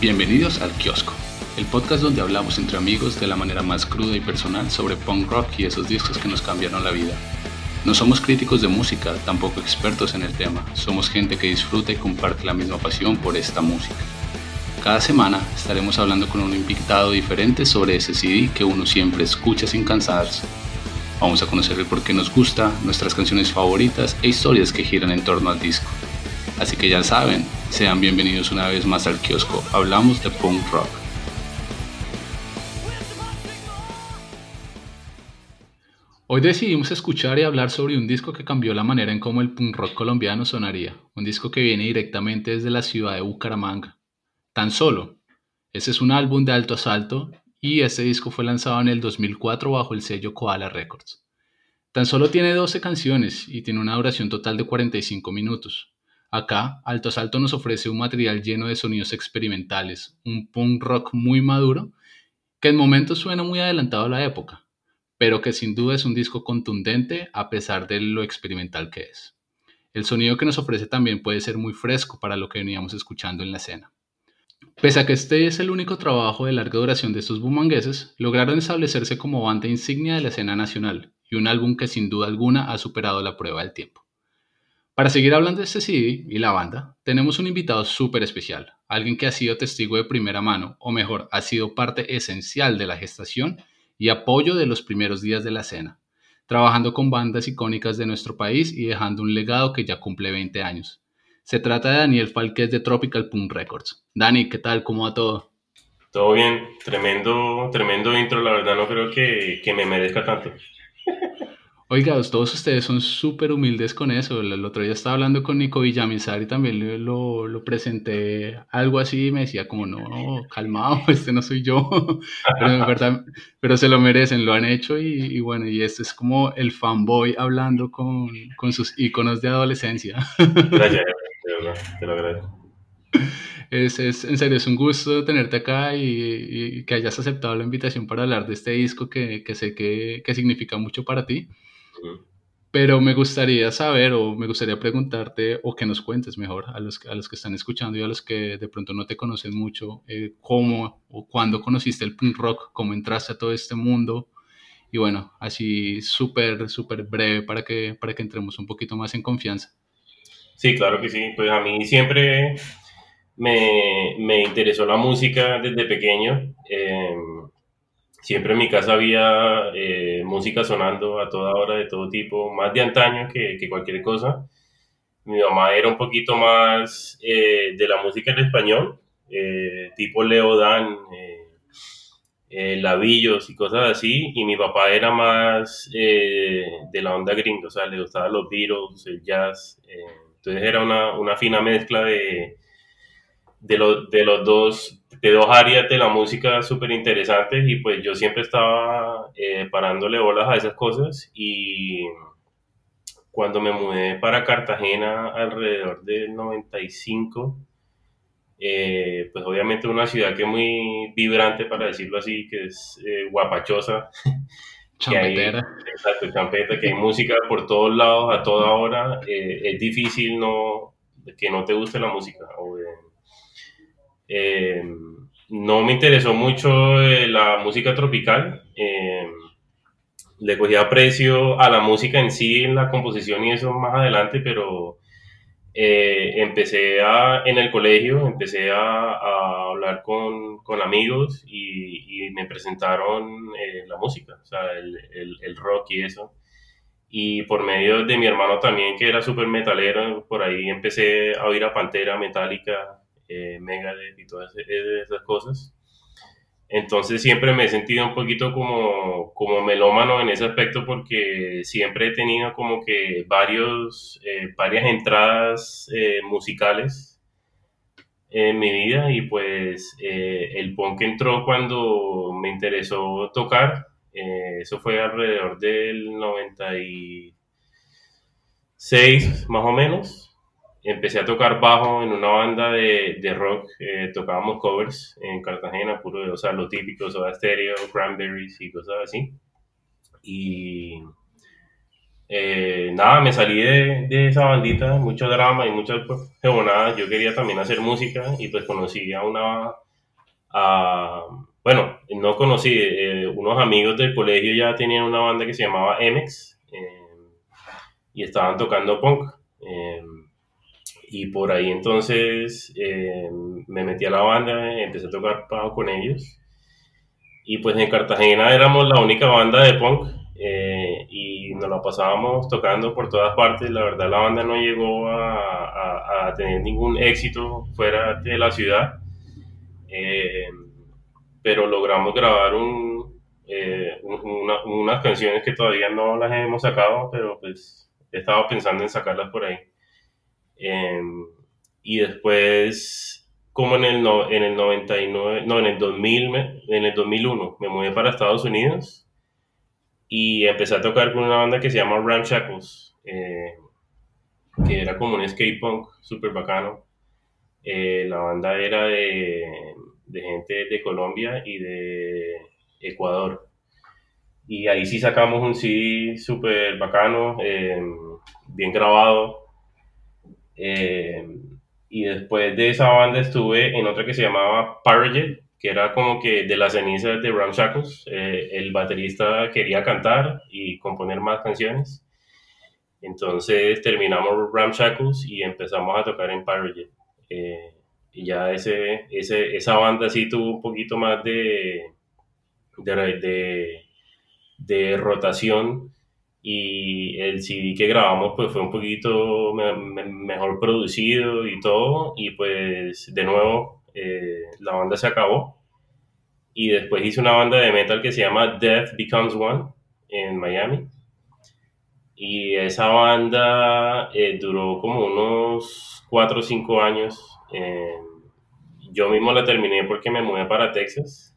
Bienvenidos al Kiosco, el podcast donde hablamos entre amigos de la manera más cruda y personal sobre punk rock y esos discos que nos cambiaron la vida. No somos críticos de música, tampoco expertos en el tema, somos gente que disfruta y comparte la misma pasión por esta música. Cada semana estaremos hablando con un invitado diferente sobre ese CD que uno siempre escucha sin cansarse. Vamos a conocer el por qué nos gusta, nuestras canciones favoritas e historias que giran en torno al disco. Así que ya saben, sean bienvenidos una vez más al kiosco. Hablamos de punk rock. Hoy decidimos escuchar y hablar sobre un disco que cambió la manera en cómo el punk rock colombiano sonaría. Un disco que viene directamente desde la ciudad de Bucaramanga. Tan solo. Ese es un álbum de alto asalto y este disco fue lanzado en el 2004 bajo el sello Koala Records. Tan solo tiene 12 canciones y tiene una duración total de 45 minutos. Acá, Alto Asalto nos ofrece un material lleno de sonidos experimentales, un punk rock muy maduro, que en momentos suena muy adelantado a la época, pero que sin duda es un disco contundente a pesar de lo experimental que es. El sonido que nos ofrece también puede ser muy fresco para lo que veníamos escuchando en la escena. Pese a que este es el único trabajo de larga duración de estos bumangueses, lograron establecerse como banda insignia de la escena nacional y un álbum que sin duda alguna ha superado la prueba del tiempo. Para seguir hablando de este CD y la banda, tenemos un invitado súper especial, alguien que ha sido testigo de primera mano, o mejor, ha sido parte esencial de la gestación y apoyo de los primeros días de la escena, trabajando con bandas icónicas de nuestro país y dejando un legado que ya cumple 20 años. Se trata de Daniel Falquez de Tropical Punk Records. Dani, ¿qué tal? ¿Cómo va todo? Todo bien, tremendo, tremendo intro, la verdad no creo que, que me merezca tanto. Oiga, todos ustedes son súper humildes con eso. El, otro día estaba hablando con Nico Villamizar y también lo, lo, presenté algo así y me decía como, no, calmado, este no soy yo. pero, verdad, pero se lo merecen, lo han hecho y, bueno, y este es como el fanboy hablando con, con sus íconos de adolescencia. Gracias, te lo agradezco. Es, es, en serio, es un gusto tenerte acá y, y, que hayas aceptado la invitación para hablar de este disco que, que sé que, que significa mucho para ti. Pero me gustaría saber o me gustaría preguntarte o que nos cuentes mejor a los, a los que están escuchando y a los que de pronto no te conocen mucho, eh, cómo o cuándo conociste el punk rock, cómo entraste a todo este mundo y bueno, así súper, súper breve para que, para que entremos un poquito más en confianza. Sí, claro que sí. Pues a mí siempre me, me interesó la música desde pequeño. Eh, siempre en mi casa había eh, música sonando a toda hora, de todo tipo, más de antaño que, que cualquier cosa. Mi mamá era un poquito más eh, de la música en español, eh, tipo Leo Dan, Lavillos y cosas así, y mi papá era más de la onda gringa, o sea, le gustaban los Beatles, el jazz, entonces era una, una fina mezcla de, de, los de los dos de dos áreas de la música súper interesantes y pues yo siempre estaba eh, parándole bolas a esas cosas y cuando me mudé para Cartagena alrededor del 95, eh, pues obviamente una ciudad que es muy vibrante para decirlo así, que es eh, guapachosa. Champetera. exacto, champeta, que hay música por todos lados a toda hora. es difícil no, que no te guste la música. O, eh, no me interesó mucho eh, la música tropical. Eh, le cogí aprecio a la música en sí, en la composición y eso más adelante, pero empecé a, en el colegio, empecé a, hablar con, con amigos y, me presentaron la música, o sea, el, el, rock y eso. Y por medio de mi hermano también, que era súper metalero, por ahí empecé a oír a Pantera, Metallica, eh, Megadeth y todas esas cosas. Entonces siempre me he sentido un poquito como, como melómano en ese aspecto porque siempre he tenido como que varios, eh, varias entradas eh, musicales en mi vida y pues eh, el punk entró cuando me interesó tocar. Eh, eso fue alrededor del 96 más o menos. Empecé a tocar bajo en una banda de, de rock, eh, tocábamos covers en Cartagena, puro, o sea, lo típico, Soda Stereo, Cranberries y cosas así. Y eh, nada, me salí de, de, esa bandita, mucho drama y muchas nada Yo quería también hacer música y pues conocí a una, a, bueno, no conocí, eh, unos amigos del colegio ya tenían una banda que se llamaba eh, y estaban tocando punk. Y por ahí entonces me metí a la banda, empecé a tocar bajo con ellos. Y pues en Cartagena éramos la única banda de punk eh, y nos la pasábamos tocando por todas partes. La verdad, la banda no llegó a, a, tener ningún éxito fuera de la ciudad, eh, pero logramos grabar un, eh, unas canciones que todavía no las hemos sacado, pero pues he estado pensando en sacarlas por ahí. Em, y después, como en el, no, en el 99, no, en el 2000, en el 2001, me mudé para Estados Unidos y empecé a tocar con una banda que se llama Ramshackles, eh, que era como un skate punk súper bacano. Eh, la banda era de, de, gente de Colombia y de Ecuador. Y ahí sí sacamos un CD súper bacano, eh, bien grabado. Y después de esa banda estuve en otra que se llamaba Parajet, que era como que de las cenizas de Ramshackles, eh, el baterista quería cantar y componer más canciones. Entonces terminamos Ramshackles y empezamos a tocar en Pirate eh, y ya ese, ese, esa banda sí tuvo un poquito más de, de, de, rotación y el CD que grabamos pues fue un poquito mejor producido y todo y pues de nuevo eh, la banda se acabó y después hice una banda de metal que se llama Death Becomes One en Miami. Y esa banda eh, duró como unos 4 o 5 años. Eh, yo mismo la terminé porque me mudé para Texas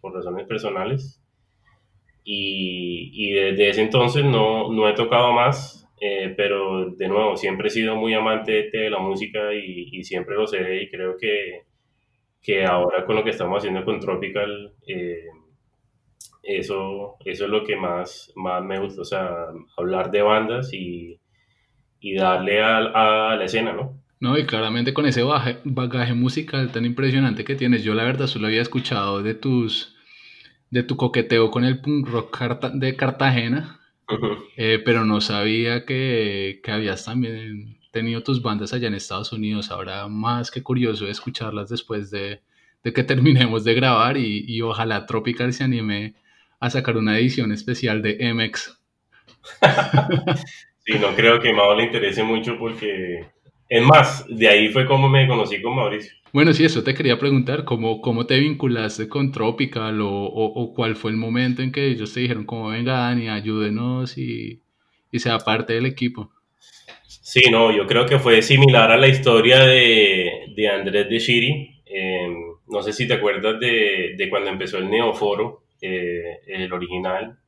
por razones personales. Y, y, desde ese entonces no, no he tocado más, pero de nuevo, siempre he sido muy amante de la música y, y siempre lo seré y creo que que ahora con lo que estamos haciendo con Tropical, eh, eso, eso es lo que más, más me gusta, o sea, hablar de bandas y, y darle a, a, la escena, ¿no? No, y claramente con ese bagaje, musical tan impresionante que tienes, yo la verdad solo había escuchado de tus de tu coqueteo con el punk rock de Cartagena, eh, pero no sabía que, que habías también tenido tus bandas allá en Estados Unidos. Ahora más que curioso escucharlas después de, de que terminemos de grabar y, y, ojalá Tropical se anime a sacar una edición especial de MX. sí, no creo que Mao le interese mucho porque... Es más, de ahí fue como me conocí con Mauricio. Bueno, sí, eso te quería preguntar, ¿cómo, cómo te vinculaste con Tropical o, o, o cuál fue el momento en que ellos te dijeron como venga Dani, ayúdenos y, y sea parte del equipo? Sí, no, yo creo que fue similar a la historia de, de Andrés de Shiri. Em, no sé si te acuerdas de, de cuando empezó el Neoforo, eh, el original.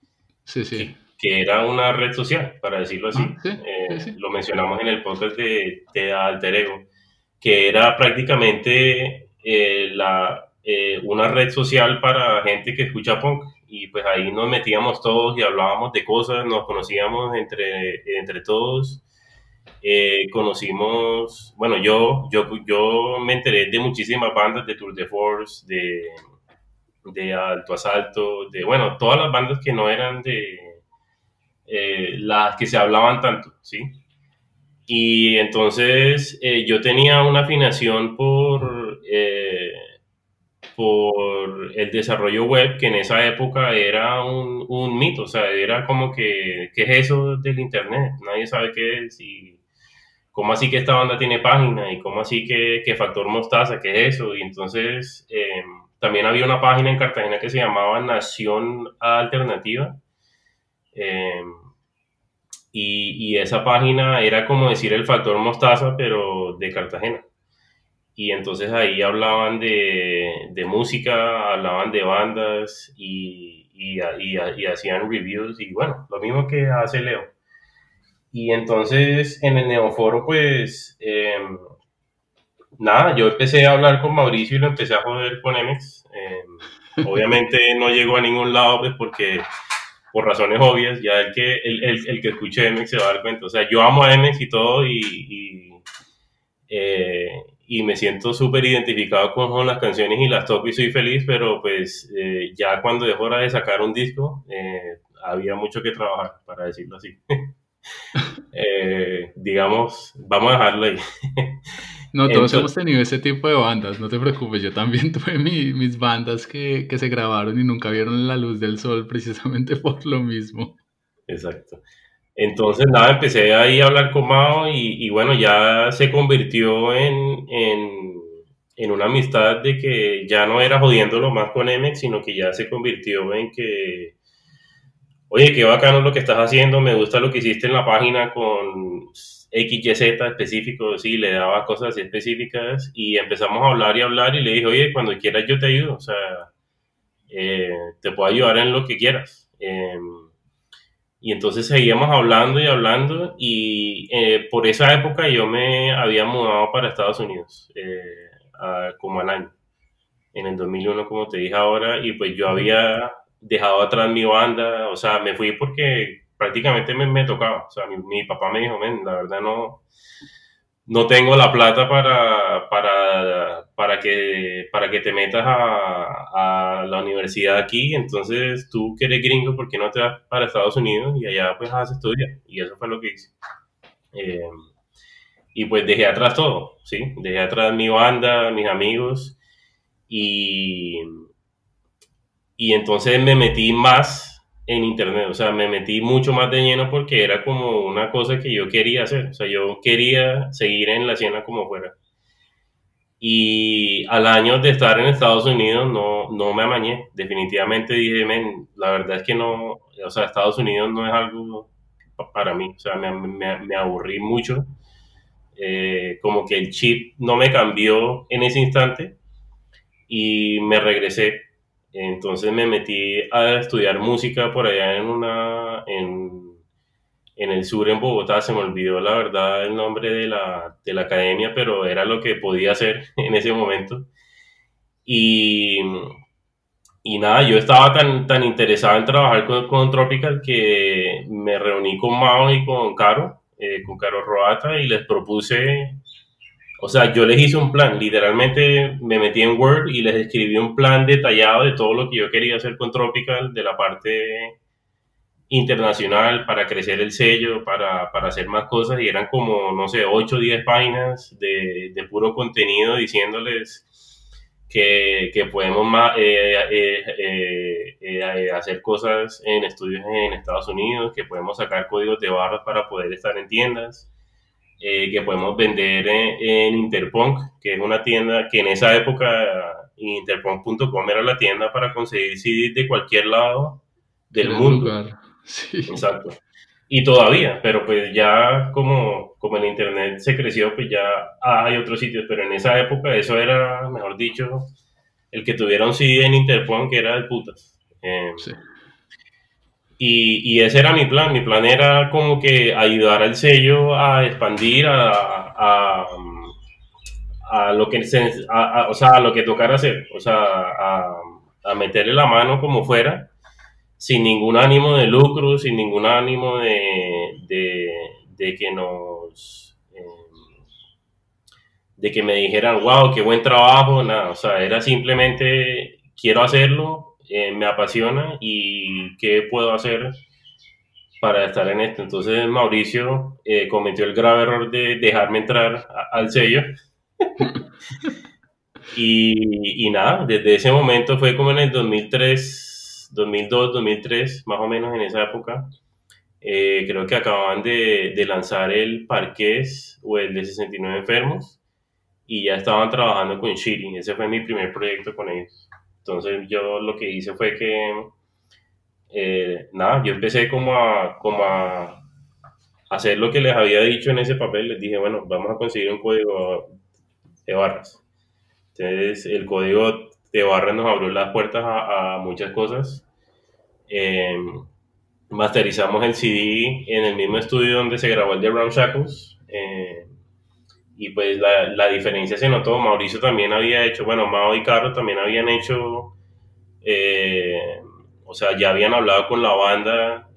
Sí, sí. Que, era una red social, para decirlo así. Ah, eh, lo mencionamos en el podcast de, de Alter Ego, que era prácticamente eh, la, una red social para gente que escucha punk. Y pues ahí nos metíamos todos y hablábamos de cosas, nos conocíamos entre, entre todos eh, conocimos, bueno, yo, yo, yo me enteré de muchísimas bandas de Tour de Force, de, de Alto Asalto, de, bueno, todas las bandas que no eran de eh, las que se hablaban tanto, ¿sí? Y entonces eh, yo tenía una afinación por, por el desarrollo web, que en esa época era un, un, mito, o sea, era como que, ¿qué es eso del Internet? Nadie sabe qué es y ¿cómo así que esta banda tiene página? ¿Y cómo así que, que Factor Mostaza? ¿Qué es eso? Y entonces em, también había una página en Cartagena que se llamaba Nación Alternativa. Em, y, y, esa página era como decir el Factor Mostaza, pero de Cartagena. y entonces ahí hablaban de, de música, hablaban de bandas y, y, y, hacían reviews y bueno, lo mismo que hace Leo. Y entonces en el Neoforo pues em, nada, yo empecé a hablar con Mauricio y lo empecé a joder con Emex. Em, obviamente no llegó a ningún lado pues porque por razones obvias, ya el que, el, el, el que escuche Emex se va a dar cuenta. O sea, yo amo a Emex y todo y, y eh, y me siento súper identificado con, las canciones y las toco y soy feliz, pero pues eh, ya cuando es hora de sacar un disco, eh, había mucho que trabajar, para decirlo así. Eh, digamos, vamos a dejarlo ahí. no, todos hemos tenido ese tipo de bandas, no te preocupes, yo también tuve mis bandas que, que se grabaron y nunca vieron la luz del sol precisamente por lo mismo. Exacto. Entonces, nada, empecé ahí a hablar con Mao y, bueno, ya se convirtió en, en, una amistad de que ya no era jodiéndolo más con Emex, sino que ya se convirtió en que, oye, qué bacano lo que estás haciendo, me gusta lo que hiciste en la página con XYZ específico, sí, le daba cosas específicas y empezamos a hablar y hablar y le dije, oye, cuando quieras yo te ayudo, o sea, eh, te puedo ayudar en lo que quieras. Em, y entonces seguíamos hablando y hablando y eh, por esa época yo me había mudado para Estados Unidos, eh, como al año, en el 2001 como te dije ahora, y pues yo había dejado atrás mi banda, o sea, me fui porque prácticamente me, me tocaba, o sea, mi, mi papá me dijo, men, la verdad no, no tengo la plata para, para, para, que, para que te metas a, a, la universidad aquí, entonces tú que eres gringo, ¿por qué no te vas para Estados Unidos y allá pues vas a estudiar? Y eso fue lo que hice. Eh, y pues dejé atrás todo, ¿sí? Dejé atrás mi banda, mis amigos y, y entonces me metí más en internet, o sea, me metí mucho más de lleno porque era como una cosa que yo quería hacer, o sea, yo quería seguir en la escena como fuera. Y al año de estar en Estados Unidos no, no me amañé, definitivamente dije, men, la verdad es que no, o sea, Estados Unidos no es algo para mí, o sea, me, me, me aburrí mucho, eh, como que el chip no me cambió en ese instante y me regresé entonces me metí a estudiar música por allá en una, en, en, el sur, en Bogotá. Se me olvidó la verdad el nombre de la, de la academia, pero era lo que podía hacer en ese momento. Y, y nada, yo estaba tan, tan interesado en trabajar con, con Tropical que me reuní con Mao y con Caro, eh, con Caro Roata, y les propuse o sea, yo les hice un plan, literalmente me metí en Word y les escribí un plan detallado de todo lo que yo quería hacer con Tropical, de la parte internacional, para crecer el sello, para, para hacer más cosas, y eran como, no sé, 8 o 10 páginas de, de, puro contenido diciéndoles que, que podemos más, eh, eh, eh, hacer cosas en estudios en Estados Unidos, que podemos sacar códigos de barras para poder estar en tiendas eh, que podemos vender en, Interpunk, que es una tienda que en esa época interpunk.com era la tienda para conseguir CDs de cualquier lado del mundo. Sí. Exacto. Y todavía, pero pues ya como, como el internet se creció, pues ya hay otros sitios, pero en esa época eso era, mejor dicho, el que tuviera un CD en Interpunk que era de putas. Eh, sí. Y, ese era mi plan. Mi plan era como que ayudar al sello a expandir a, a, lo que se, o sea, a lo que tocara hacer. O sea, a, meterle la mano como fuera, sin ningún ánimo de lucro, sin ningún ánimo de, de, que nos... Em, de que me dijeran, wow, qué buen trabajo, nada, o sea, era simplemente quiero hacerlo, eh, me apasiona y qué puedo hacer para estar en esto. Entonces Mauricio eh, cometió el grave error de dejarme entrar al sello. y, y, nada, desde ese momento fue como en el 2003, 2002, 2003, más o menos en esa época. Eh, creo que acababan de, de, lanzar el Parqués o el de 69 enfermos y ya estaban trabajando con Shiri. Ese fue mi primer proyecto con ellos. Entonces yo lo que hice fue que, eh, nada, yo empecé como a, como a hacer lo que les había dicho en ese papel. Les dije, bueno, vamos a conseguir un código de barras. Entonces, el código de barra nos abrió las puertas a, muchas cosas. Eh, masterizamos el CD en el mismo estudio donde se grabó el de Brown Shackles. Eh, y pues la, la, diferencia se notó. Mauricio también había hecho, bueno, Mao y Carlos también habían hecho, eh, o sea, ya habían hablado con la banda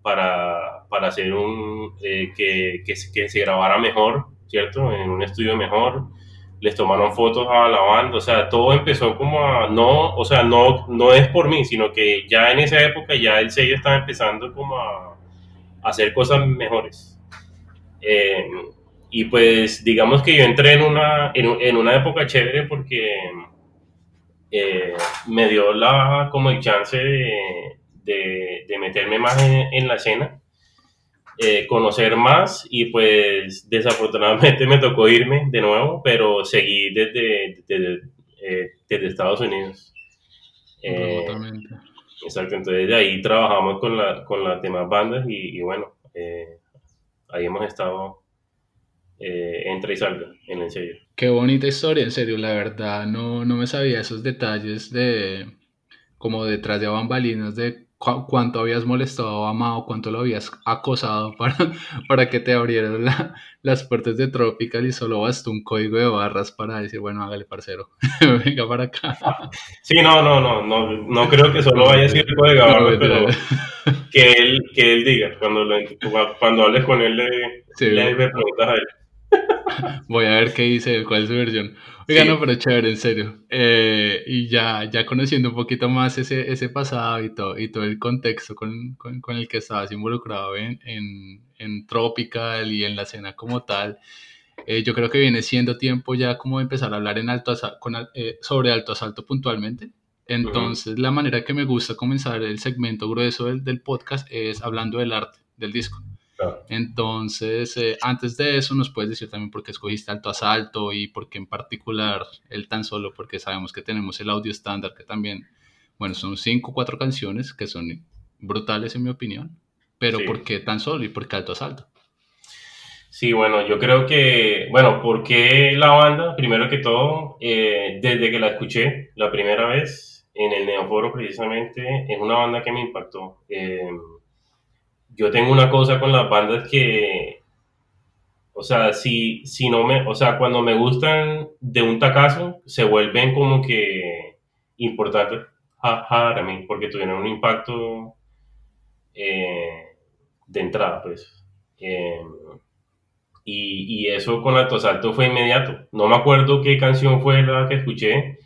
para, para, hacer un, que, que, que, se grabara mejor, ¿cierto? En un estudio mejor les tomaron fotos a la banda, o sea, todo empezó como a, no, o sea, no, no es por mí, sino que ya en esa época ya el sello estaba empezando como a, hacer cosas mejores. Eh, y pues digamos que yo entré en una, en, una época chévere porque eh, me dio la, como el chance de, de, meterme más en, en la escena eh, conocer más y pues desafortunadamente me tocó irme de nuevo, pero seguí desde, desde, eh, Estados Unidos. Eh, exacto, entonces de ahí trabajamos con, la, con las demás bandas y, bueno, ahí hemos estado entre y salga en el sello. Qué bonita historia, en serio, la verdad no, no me sabía esos detalles de como detrás de bambalinas de cuánto habías molestado a Mao, cuánto lo habías acosado para, para que te abrieran las puertas de Tropical y solo bastó un código de barras para decir, bueno, hágale, parcero, venga para acá. Sí, no, no, no, no, no creo que solo vaya a ser el código de barras, pero que él, que él diga, cuando, cuando hables con él, le, le preguntas a él. Voy a ver qué dice, cuál es su versión. Oiga, no, pero chévere, en serio. Eh, y ya, ya conociendo un poquito más ese, ese pasado y todo, y todo el contexto con, con, con el que estabas involucrado en, en, en, Tropical y en la escena como tal, eh, yo creo que viene siendo tiempo ya como de empezar a hablar en alto con, eh, sobre alto asalto puntualmente. Entonces, la manera que me gusta comenzar el segmento grueso del, del podcast es hablando del arte del disco. Entonces, eh, antes de eso, nos puedes decir también por qué escogiste Alto Asalto y por qué en particular el tan solo, porque sabemos que tenemos el audio estándar, que también, bueno, son cinco o cuatro canciones que son brutales en mi opinión, pero ¿por qué tan solo y por qué Alto Asalto? Sí, bueno, yo creo que, bueno, ¿por qué la banda? Primero que todo, eh, desde que la escuché la primera vez en el Neoforo precisamente, es una banda que me impactó. Eh, yo tengo una cosa con las bandas que, o sea, si, si no me, o sea, cuando me gustan de un tacazo, se vuelven como que importantes para mí, porque tuvieron un impacto eh, de entrada, pues. Em, y, y, eso con Alto Salto fue inmediato. No me acuerdo qué canción fue la que escuché,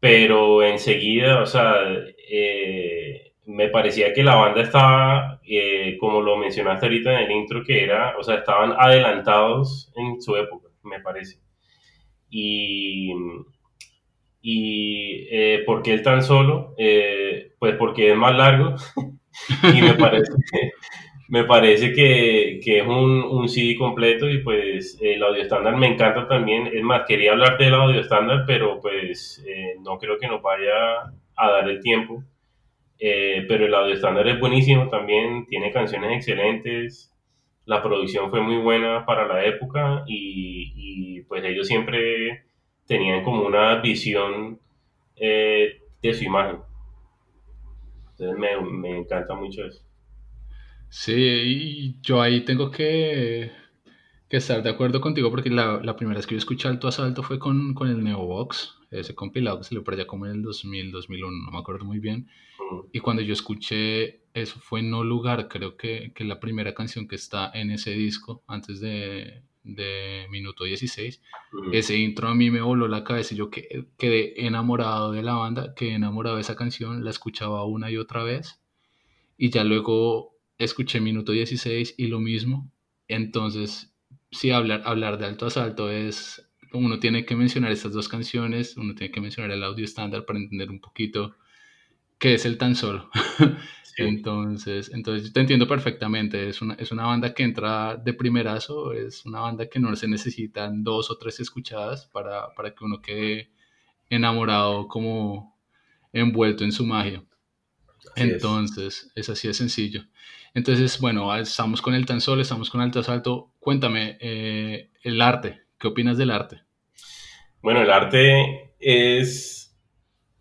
pero enseguida, o sea, eh, me parecía que la banda estaba, eh, como lo mencionaste ahorita en el intro, que era, o sea, estaban adelantados en su época, me parece. Y, y eh, ¿por qué tan solo? Eh, pues porque es más largo y me parece, me parece que, que es un, un, CD completo y pues el audio estándar me encanta también. Es más, quería hablarte del audio estándar, pero pues no creo que nos vaya a dar el tiempo. Eh, pero el audio estándar es buenísimo también, tiene canciones excelentes, la producción fue muy buena para la época y, pues ellos siempre tenían como una visión eh, de su imagen. Entonces me, me, encanta mucho eso. Sí, y yo ahí tengo que, que estar de acuerdo contigo porque la, la, primera vez que yo escuché Alto Asalto fue con, con el Neobox, ese compilado que salió por allá como en el 2000, 2001, no me acuerdo muy bien. Y cuando yo escuché eso fue No Lugar, creo que, que la primera canción que está en ese disco, antes de, de Minuto 16, ese intro a mí me voló la cabeza y yo quedé enamorado de la banda, quedé enamorado de esa canción, la escuchaba una y otra vez y ya luego escuché Minuto 16 y lo mismo. Entonces, sí, hablar, hablar de alto asalto es, uno tiene que mencionar estas dos canciones, uno tiene que mencionar el audio estándar para entender un poquito que es el tan solo. entonces, entonces te entiendo perfectamente. Es una, es una banda que entra de primerazo, es una banda que no se necesitan dos o tres escuchadas para, para que uno quede enamorado, como envuelto en su magia. entonces, es. así de sencillo. Entonces, bueno, estamos con el tan solo, estamos con Alto Asalto. Cuéntame, eh, el arte, ¿qué opinas del arte? Bueno, el arte es,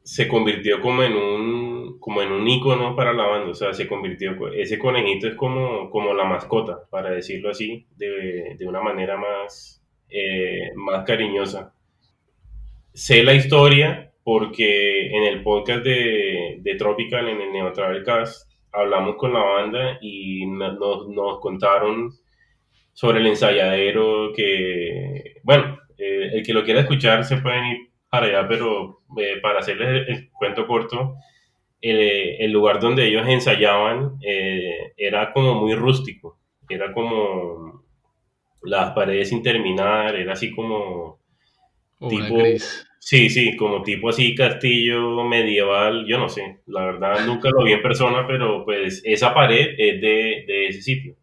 se convirtió como en un, como en un icono para la banda, o sea, se convirtió, ese conejito es como, como la mascota, para decirlo así, de, de una manera más, eh, más cariñosa. Sé la historia porque en el podcast de, de Tropical, en el Neo Cast, hablamos con la banda y nos, nos contaron sobre el ensayadero que, bueno, eh, el que lo quiera escuchar se pueden ir para allá, pero eh, para hacerles el, cuento corto, el, lugar donde ellos ensayaban eh, era como muy rústico, era como las paredes sin terminar, era así como tipo... Sí, sí, como tipo así castillo medieval, yo no sé, la verdad nunca lo vi en persona, pero pues esa pared es de, de ese sitio.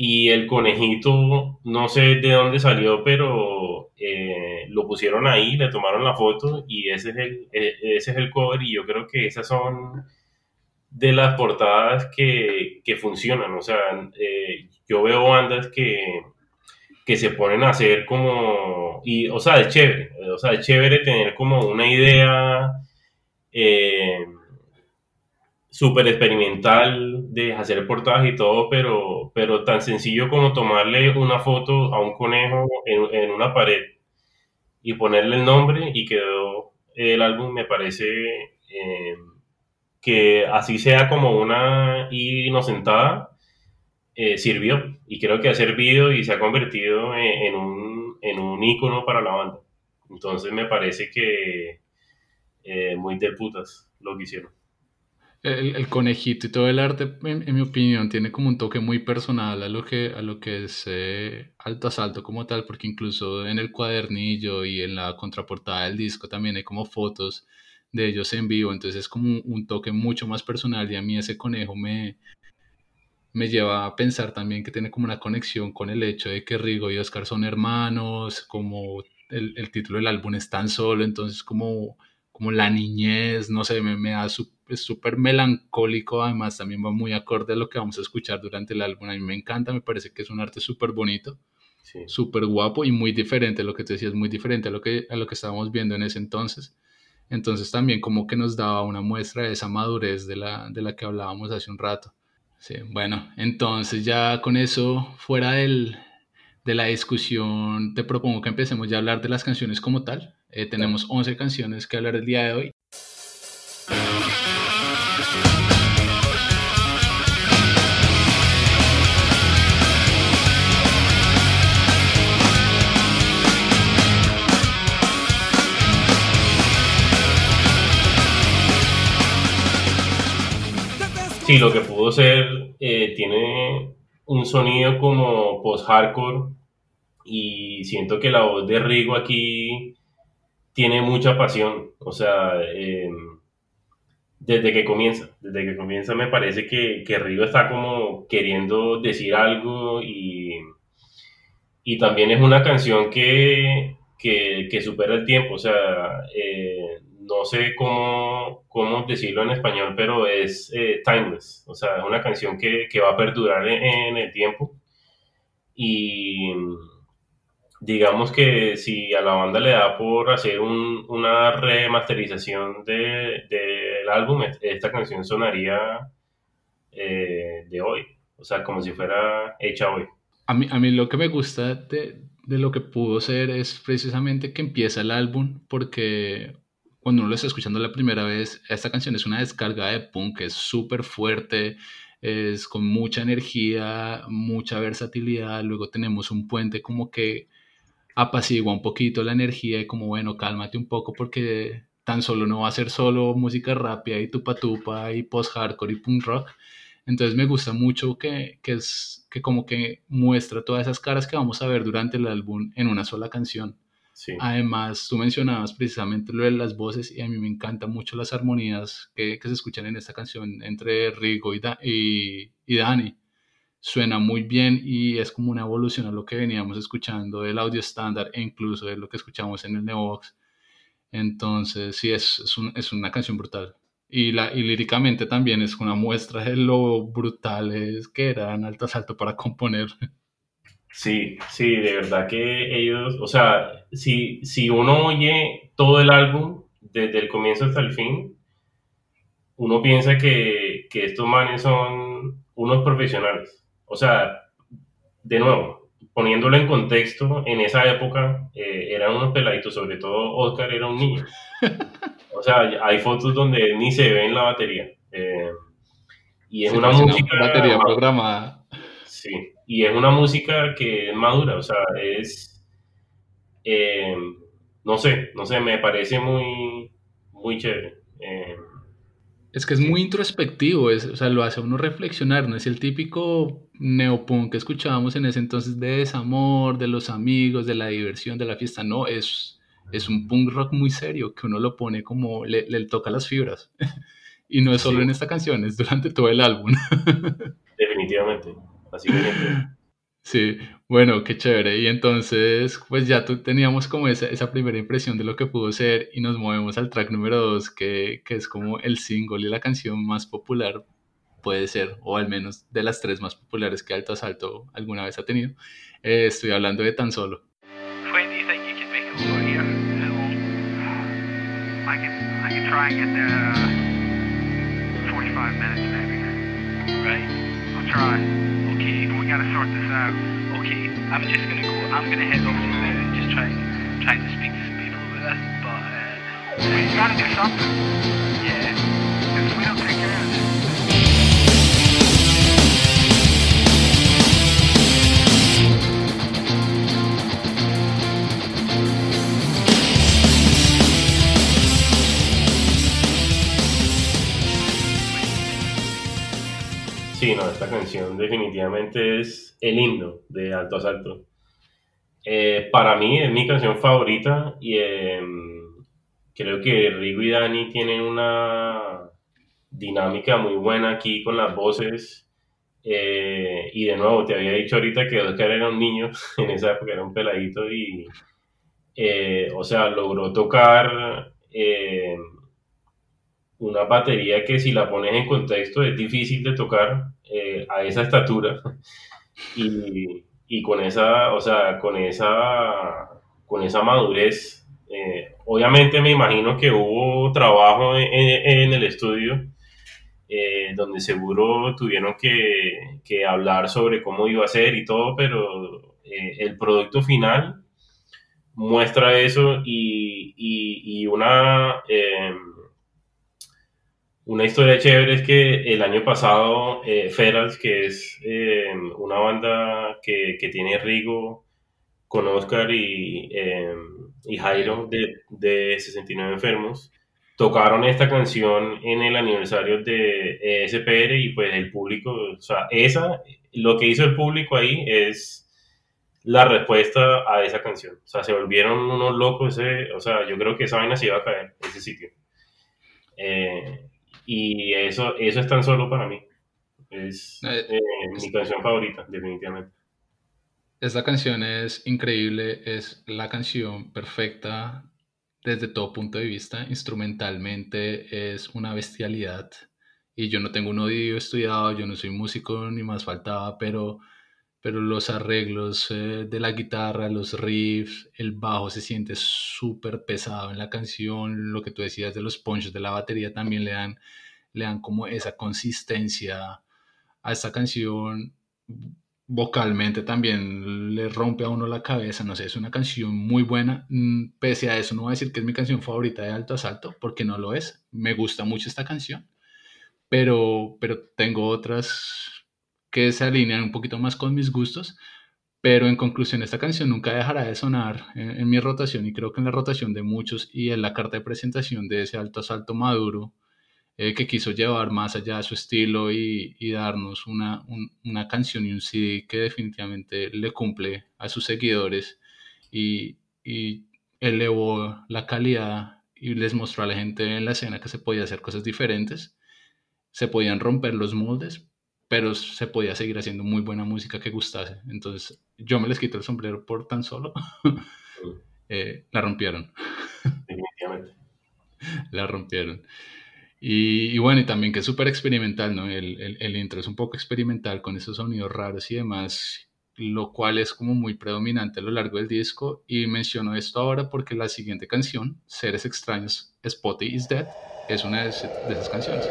Y el conejito, no sé de dónde salió, pero eh, lo pusieron ahí, le tomaron la foto y ese es, el, e, ese es el cover y yo creo que esas son de las portadas que, que funcionan. O sea, eh, yo veo bandas que, que se ponen a hacer como, y, o sea, es chévere, o sea, es chévere tener como una idea. Eh, súper experimental de hacer portadas y todo, pero, pero tan sencillo como tomarle una foto a un conejo en, una pared y ponerle el nombre y quedó el álbum, me parece eh, que así sea como una inocentada, eh, sirvió y creo que ha servido y se ha convertido en, un, en un ícono para la banda. Entonces me parece que eh, muy de putas lo que hicieron el, conejito y todo el arte, en, mi opinión, tiene como un toque muy personal a lo que, a lo que es eh, Alto Asalto como tal, porque incluso en el cuadernillo y en la contraportada del disco también hay como fotos de ellos en vivo, entonces es como un, toque mucho más personal y a mí ese conejo me, me lleva a pensar también que tiene como una conexión con el hecho de que Rigo y Oscar son hermanos, como el, el título del álbum es tan solo, entonces como, como la niñez, no sé, me, me da su es súper melancólico, además también va muy acorde a lo que vamos a escuchar durante el álbum. A mí me encanta, me parece que es un arte súper bonito, súper guapo y muy diferente, lo que te decía es muy diferente a lo, que, a lo que estábamos viendo en ese entonces. Entonces también como que nos daba una muestra de esa madurez de la, de la que hablábamos hace un rato. Sí, bueno, entonces ya con eso fuera del, de la discusión, te propongo que empecemos ya a hablar de las canciones como tal. Eh, tenemos 11 canciones que hablar el día de hoy. Sí, lo que pudo ser, eh, tiene un sonido como post-hardcore y siento que la voz de Rigo aquí tiene mucha pasión. O sea, em, desde que comienza, desde que comienza me parece que, que Rigo está como queriendo decir algo y, y también es una canción que, que, que supera el tiempo. O sea, eh, no sé cómo, cómo decirlo en español, pero es eh, timeless, o sea, es una canción que, que va a perdurar en, el tiempo. Y digamos que si a la banda le da por hacer un, una remasterización del de, álbum, esta canción sonaría eh, de hoy, o sea, como si fuera hecha hoy. A mí, a mí lo que me gusta de, de lo que pudo ser es precisamente que empieza el álbum porque cuando uno lo está escuchando la primera vez, esta canción es una descarga de punk, es súper fuerte, es con mucha energía, mucha versatilidad. Luego tenemos un puente como que apacigua un poquito la energía y como, bueno, cálmate un poco porque tan solo no va a ser solo música rápida y tupa tupa y post-hardcore y punk rock. Entonces me gusta mucho que, que, es, que como que muestra todas esas caras que vamos a ver durante el álbum en una sola canción. Además, tú mencionabas precisamente lo de las voces y a mí me encantan mucho las armonías que, que se escuchan en esta canción entre Rigo y, y, Dani. Suena muy bien y es como una evolución a lo que veníamos escuchando del audio estándar e incluso de lo que escuchamos en el Neobox. Entonces, sí, es, es, un, es una canción brutal. Y, la, y líricamente también es una muestra de lo brutales que eran Alto Asalto para componer. Sí, sí, de verdad que ellos, o sea, si, si uno oye todo el álbum desde el comienzo hasta el fin, uno piensa que, que estos manes son unos profesionales. O sea, de nuevo, poniéndolo en contexto, en esa época eh, eran unos peladitos, sobre todo Oscar era un niño. O sea, hay fotos donde ni se ve en la batería. Eh, y es una música... batería programada. Sí, y es una música que es madura, o sea, es... eh, no sé, no sé, me parece muy, muy chévere. Es que es muy introspectivo, es, o sea, lo hace a uno reflexionar, no es el típico neopunk que escuchábamos en ese entonces de desamor, de los amigos, de la diversión, de la fiesta, no, es, es un punk rock muy serio que uno lo pone como, le, le toca las fibras. Y no es solo Sí. en esta canción, es durante todo el álbum. definitivamente, así que Sí, bueno, qué chévere. Y entonces, pues ya tú teníamos como esa, esa primera impresión de lo que pudo ser y nos movemos al track número dos, que, que es como el single y la canción más popular, puede ser, o al menos de las tres más populares que Alto Asalto alguna vez ha tenido. Eh, estoy hablando de Tan Solo. When do you think you can make it over here? How long? I can I can try and get there 45 minutes maybe. Right? I'll try. Gotta sort this out. Okay, I'm just gonna go. I'm gonna head over there and just try try to speak to some people about this. But uh, we gotta do something. Yeah. If we don't take care of this. Sí, no, esta canción definitivamente es el himno de Alto Asalto. Eh, para mí es mi canción favorita y eh, creo que Rigo y Dani tienen una dinámica muy buena aquí con las voces. Eh, y de nuevo, te había dicho ahorita que Oscar era un niño, en esa época era un peladito y, eh, o sea, logró tocar eh, una batería que si la pones en contexto es difícil de tocar eh, a esa estatura y, y con esa, o sea, con esa, con esa madurez. eh, obviamente me imagino que hubo trabajo en, en- en el estudio eh, donde seguro tuvieron que, que hablar sobre cómo iba a ser y todo, pero eh, el producto final muestra eso y, y- y una, una historia chévere es que el año pasado eh, Ferals, que es eh, una banda que, que tiene Rigo con Oscar y, eh, y Jairo de, de 69 Enfermos, tocaron esta canción en el aniversario de SPR y pues el público, o sea, esa, lo que hizo el público ahí es la respuesta a esa canción. O sea, se volvieron unos locos, ese- o sea, yo creo que esa vaina se iba a caer, ese sitio. Eh, y eso, eso es tan solo para mí. Es Eh, eh, mi canción favorita, definitivamente. Esta canción es increíble, es la canción perfecta desde todo punto de vista. Instrumentalmente es una bestialidad. Y yo no tengo un oído estudiado, yo no soy músico ni más faltaba, pero, pero los arreglos eh, de la guitarra, los riffs, el bajo se siente súper pesado en la canción. Lo que tú decías de los punches de la batería también le dan, le dan como esa consistencia a esta canción vocalmente también le rompe a uno la cabeza, no sé, es una canción muy buena, Mm, pese a eso no voy a decir que es mi canción favorita de Alto Asalto, porque no lo es, me gusta mucho esta canción, pero, pero tengo otras se alinean un poquito más con mis gustos, pero en conclusión esta canción nunca dejará de sonar en, mi rotación y creo que en la rotación de muchos y en la carta de presentación de ese Alto Asalto maduro eh, que quiso llevar más allá de su estilo y, darnos una, un- una canción y un CD que definitivamente le cumple a sus seguidores y, y elevó la calidad y les mostró a la gente en la escena que se podía hacer cosas diferentes, se podían romper los moldes, pero se podía seguir haciendo muy buena música que gustase. Entonces yo me les quito el sombrero por tan solo. Eh, la rompieron Definitivamente. la rompieron. Y, y bueno, y también que es súper experimental, ¿no? El, el, el intro es un poco experimental con esos sonidos raros y demás. lo cual es como muy predominante a lo largo del disco. Y menciono esto ahora porque la siguiente canción, Seres Extraños, Spotty is Dead, es una de, de esas canciones.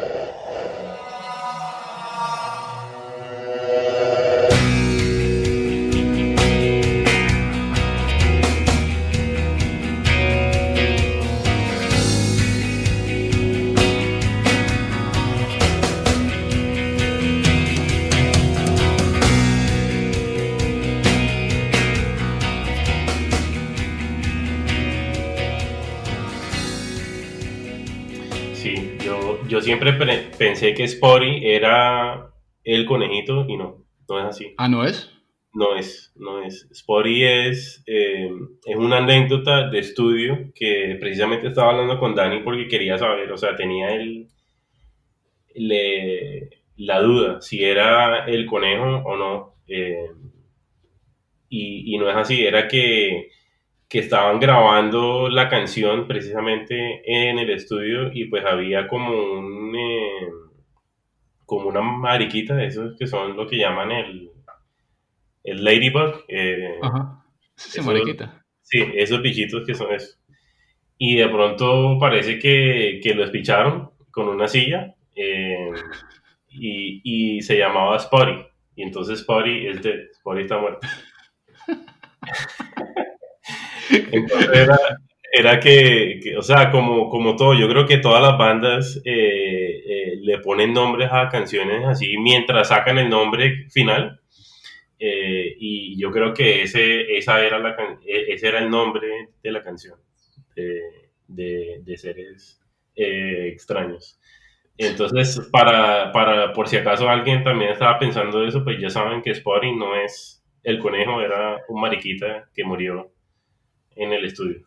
Pensé que Spotty era el conejito y no, no es así. Ah, ¿no es? No es, no es. Spotty es, eh, es una anécdota de estudio que precisamente estaba hablando con Dani porque quería saber, o sea, tenía el, la duda si era el conejo o no. Eh, y, y no es así, era que que estaban grabando la canción precisamente en el estudio y pues había como un eh, como una mariquita de esos que son lo que llaman el el ladybug eh, Ajá. Sí, mariquita. Sí, esos bichitos que son eso. Y de pronto parece que, que lo espicharon con una silla eh, y, y, se llamaba Spotty. Y entonces Spotty, es de, Spotty está muerto. Era, que, o sea, como, como todo, yo creo que todas las bandas eh, eh, le ponen nombres a canciones así mientras sacan el nombre final. Eh, y yo creo que ese, esa era la, e, ese era el nombre de la canción, de, de, seres extraños. Entonces, para, para, por si acaso alguien también estaba pensando eso, pues ya saben que Spotty no es el conejo, era un mariquita que murió en el estudio.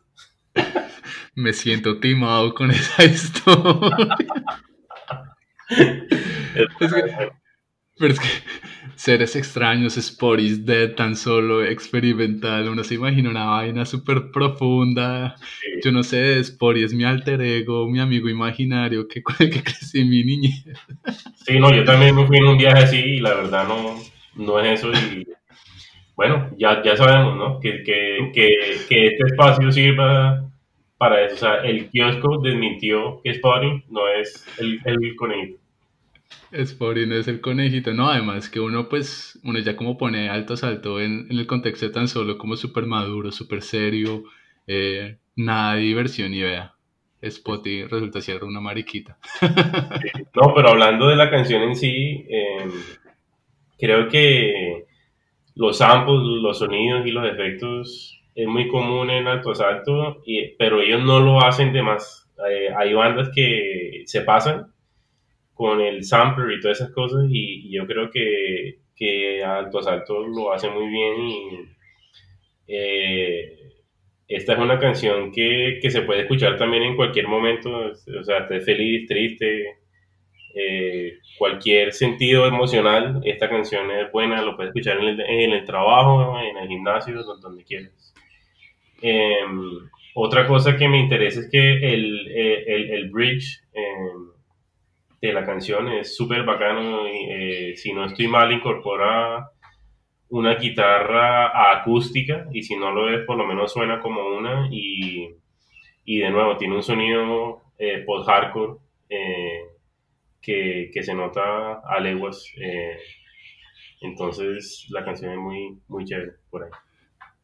Me siento timado con esa historia. pero es que seres extraños, Sporis Dead, tan solo experimental, uno se imagina una vaina súper profunda. Yo no sé, Spori es mi alter ego, mi amigo imaginario que con el que crecí mi niñez. Sí, no, yo también me fui en un viaje así y la verdad no, no es eso y bueno, ya, ya sabemos, ¿no? Que, que, que, que este espacio sirva para eso. O sea, el kiosco desmintió que Spotty no es el, el conejito. Spotty no es el conejito, no, además que uno pues, uno ya como pone alto salto en, en el contexto de tan solo como súper maduro, súper serio, eh, nada de diversión y vea, Spotty resulta ser una mariquita. no, pero hablando de la canción en sí, eh, creo que los samples, los sonidos y los efectos es muy común en Alto Asalto, y, pero ellos no lo hacen de más. Eh, hay bandas que se pasan con el sampler y todas esas cosas y, yo creo que, que, Alto Asalto lo hace muy bien eh, esta es una canción que, que, se puede escuchar también en cualquier momento, o sea, estés feliz, triste, eh, cualquier sentido emocional, esta canción es buena, lo puedes escuchar en el, trabajo, en el gimnasio, donde quieras. Em, otra cosa que me interesa es que el, el, bridge em, de la canción es súper bacano. Eh, si no estoy mal, incorpora una guitarra acústica y si no lo es, por lo menos suena como una. Y, y de nuevo, tiene un sonido eh, post-hardcore. Eh, que, que se nota a leguas. Eh, entonces la canción es muy, muy chévere por ahí.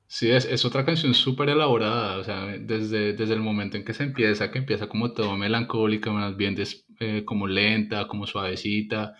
Sí, es, es otra canción súper elaborada, o sea, desde, desde el momento en que se empieza, que empieza como todo melancólica, más bien eh, como lenta, como suavecita,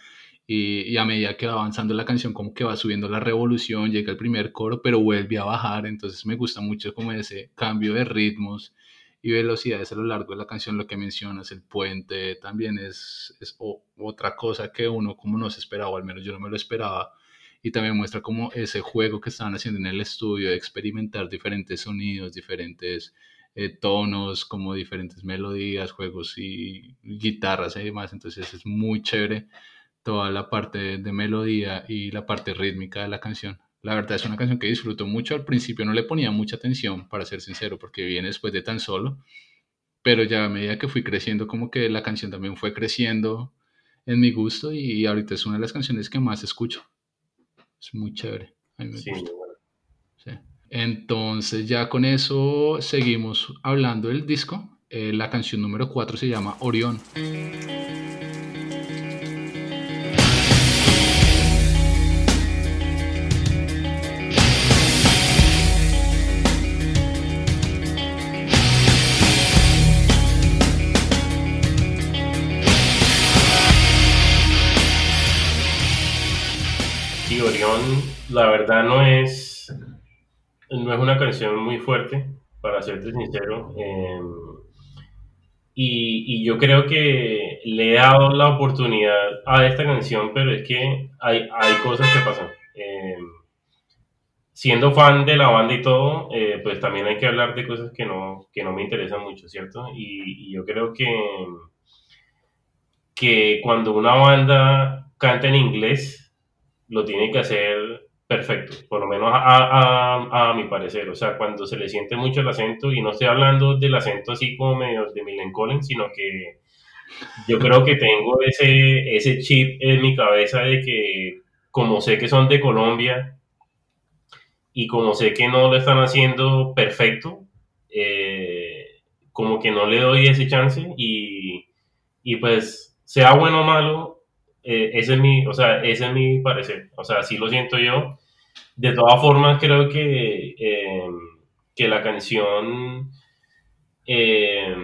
y, y, a medida que va avanzando la canción como que va subiendo la revolución, llega el primer coro, pero vuelve a bajar, entonces me gusta mucho como ese cambio de ritmos y velocidades a lo largo de la canción, lo que mencionas, el puente también es, es otra cosa que uno como no se esperaba, o al menos yo no me lo esperaba, y también muestra como ese juego que estaban haciendo en el estudio de experimentar diferentes sonidos, diferentes eh, tonos, como diferentes melodías, juegos y guitarras y demás, entonces es muy chévere toda la parte de melodía y la parte rítmica de la canción. La verdad es una canción que disfruto mucho. Al principio no le ponía mucha atención, para ser sincero, porque viene después de tan solo. Pero ya a medida que fui creciendo, como que la canción también fue creciendo en mi gusto y ahorita es una de las canciones que más escucho. Es muy chévere. A mí me Sí, gusta. Sí. Entonces ya con eso seguimos hablando del disco. Eh, la canción número 4 se llama Orión. Sí, Orión, la verdad no es, no es una canción muy fuerte, para serte sincero. eh, y, y yo creo que le he dado la oportunidad a esta canción, pero es que hay, hay cosas que pasan. Eh, siendo fan de la banda y todo, eh, pues también hay que hablar de cosas que no, que no me interesan mucho, ¿cierto? Y, y yo creo que, que cuando una banda canta en inglés, lo tiene que hacer perfecto, por lo menos a, a- a mi parecer. O sea, cuando se le siente mucho el acento, y no estoy hablando del acento así como medio de Millen Collins, sino que yo creo que tengo ese, ese chip en mi cabeza de que, como sé que son de Colombia y como sé que no lo están haciendo perfecto, eh, como que no le doy ese chance y, y pues, sea bueno o malo, eh, ese es mi, o sea, ese es mi parecer. O sea, así lo siento yo. De todas formas, creo que, eh, que la canción, eh,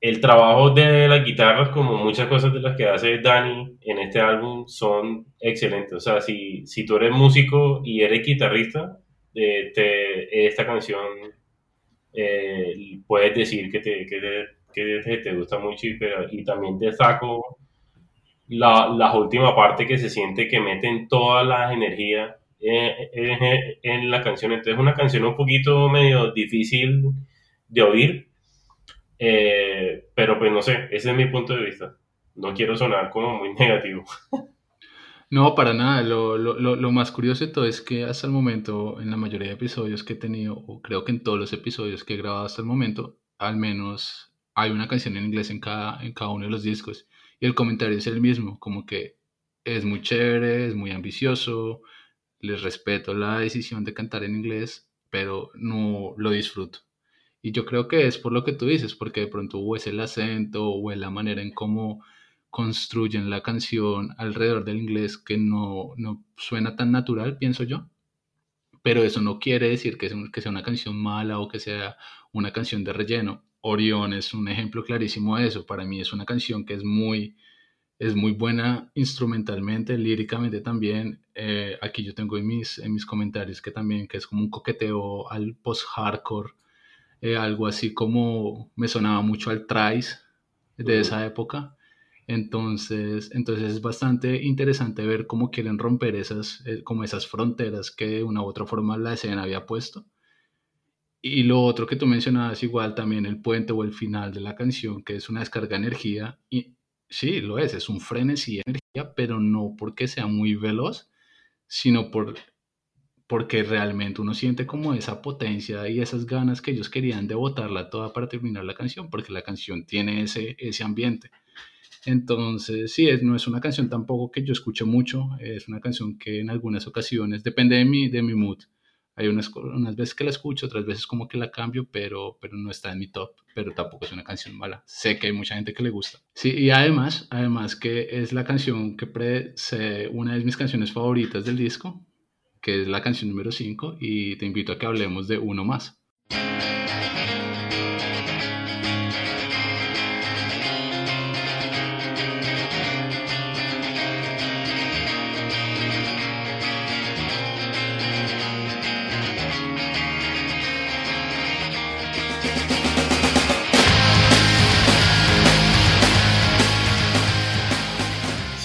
el trabajo de las guitarras, como muchas cosas de las que hace Dani en este álbum, son excelentes. O sea, si, si tú eres músico y eres guitarrista, eh, te- esta canción eh, puedes decir que te, que te, que te- te gusta mucho y, pero, y también destaco la, la última parte que se siente que meten toda la energía eh, eh, en la canción. Entonces es una canción un poquito medio difícil de oír, eh, pero pues no sé, ese es mi punto de vista. No quiero sonar como muy negativo. No, para nada. Lo, lo- lo- lo más curioso de todo es que hasta el momento, en la mayoría de episodios que he tenido, o creo que en todos los episodios que he grabado hasta el momento, al menos hay una canción en inglés en cada, en cada uno de los discos. Y el comentario es el mismo, como que es muy chévere, es muy ambicioso, les respeto la decisión de cantar en inglés, pero no lo disfruto. Y yo creo que es por lo que tú dices, porque de pronto o es el acento o es la manera en cómo construyen la canción alrededor del inglés que no, no suena tan natural, pienso yo. Pero eso no quiere decir que que sea una canción mala o que sea una canción de relleno. Orión es un ejemplo clarísimo de eso. Para mí es una canción que es muy, es muy buena instrumentalmente, líricamente también. Eh, aquí yo tengo en mis, en mis comentarios que también que es como un coqueteo al post-hardcore, eh, algo así como me sonaba mucho al Trice de Ujú. esa época. Entonces, entonces es bastante interesante ver cómo quieren romper esas, eh, como esas fronteras que de una u otra forma la escena había puesto. Y lo otro que tú mencionabas, igual también el puente o el final de la canción, que es una descarga de energía. Y sí, lo es, es un frenesí de energía, pero no porque sea muy veloz, sino por, porque realmente uno siente como esa potencia y esas ganas que ellos querían de botarla toda para terminar la canción, porque la canción tiene ese, ese ambiente. Entonces, sí, es, no es una canción tampoco que yo escuche mucho, es una canción que en algunas ocasiones, depende de mi, de mi mood. Hay unas, unas veces que la escucho, otras veces como que la cambio, pero, pero no está en mi top, pero tampoco es una canción mala. Sé que hay mucha gente que le gusta. Sí, y además, además que es la canción que precede una de mis canciones favoritas del disco, que es la canción número 5, y te invito a que hablemos de uno más.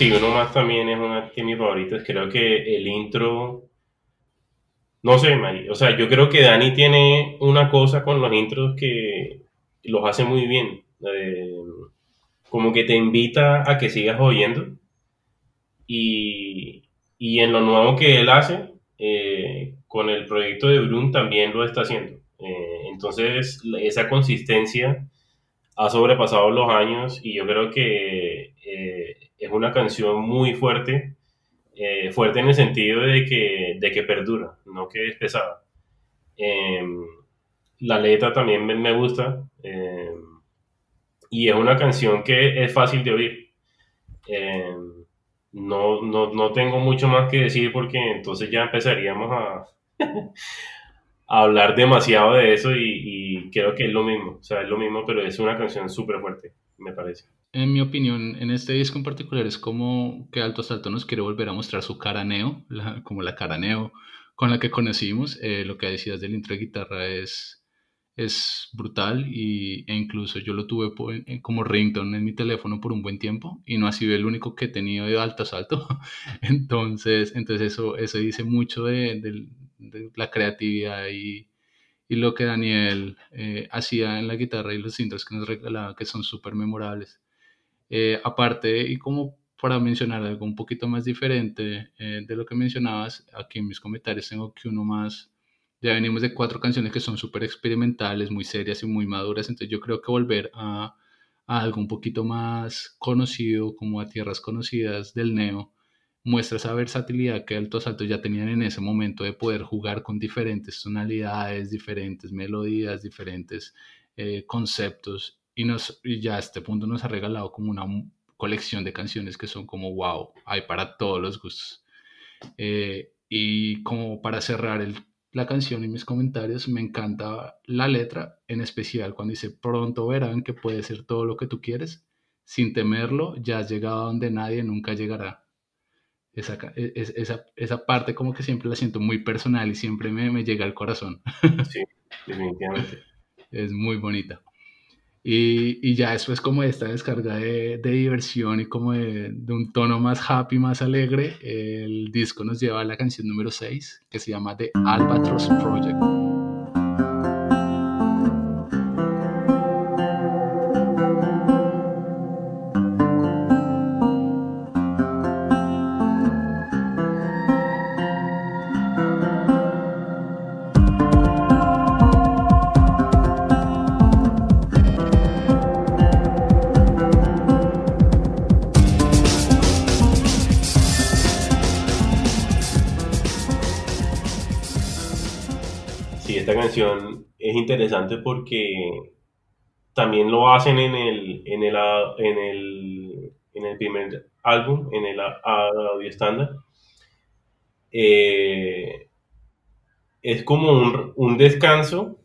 Sí, uno más también es una de mis favoritas. Creo que el intro, no sé, Mari, o sea, yo creo que Dani tiene una cosa con los intros que los hace muy bien. Eh, como que te invita a que sigas oyendo. Y, y en lo nuevo que él hace, eh, con el proyecto de Brun también lo está haciendo. Eh, entonces, esa consistencia ha sobrepasado los años y yo creo que es una canción muy fuerte eh, fuerte en el sentido de que, de que perdura, no que es pesada. Em, la letra también me, me gusta em, y es una canción que es fácil de oír. Em, no, no, no tengo mucho más que decir porque entonces ya empezaríamos a, hablar demasiado de eso y, y, creo que es lo mismo, o sea, es lo mismo, pero es una canción súper fuerte, me parece. En mi opinión, en este disco en particular es como que Alto Salto nos quiere volver a mostrar su cara neo, la, como la cara neo con la que conocimos. Eh, lo que decías del intro de guitarra es, es brutal y, e incluso yo lo tuve como ringtone en mi teléfono por un buen tiempo y no ha sido el único que he tenido de alto salto. entonces, entonces eso, eso dice mucho de, de, de la creatividad y, y, lo que Daniel eh, hacía en la guitarra y los intros que nos regalaba que son súper memorables. Eh, aparte, y como para mencionar algo un poquito más diferente eh, de lo que mencionabas, aquí en mis comentarios tengo que uno más, ya venimos de cuatro canciones que son súper experimentales, muy serias y muy maduras, entonces yo creo que volver a, algo un poquito más conocido, como a tierras conocidas del neo, muestra esa versatilidad que Alto Salto ya tenían en ese momento de poder jugar con diferentes tonalidades, diferentes melodías, diferentes eh, conceptos y, nos, y ya a este punto nos ha regalado como una colección de canciones que son como wow, hay para todos los gustos. Eh, y como para cerrar el, la canción y mis comentarios, me encanta la letra, en especial cuando dice, pronto verán que puede ser todo lo que tú quieres, sin temerlo, ya has llegado a donde nadie nunca llegará. Esa, e, esa, esa parte como que siempre la siento muy personal y siempre me, me llega al corazón. Sí, definitivamente. es muy bonita. Y, y, ya después como esta descarga de, de diversión y como de, de, un tono más happy, más alegre, el disco nos lleva a la canción número 6 que se llama The Albatross Project. Es interesante porque también lo hacen en el, en el, en el, en el primer álbum, en el audio estándar. Eh, es como un, un, descanso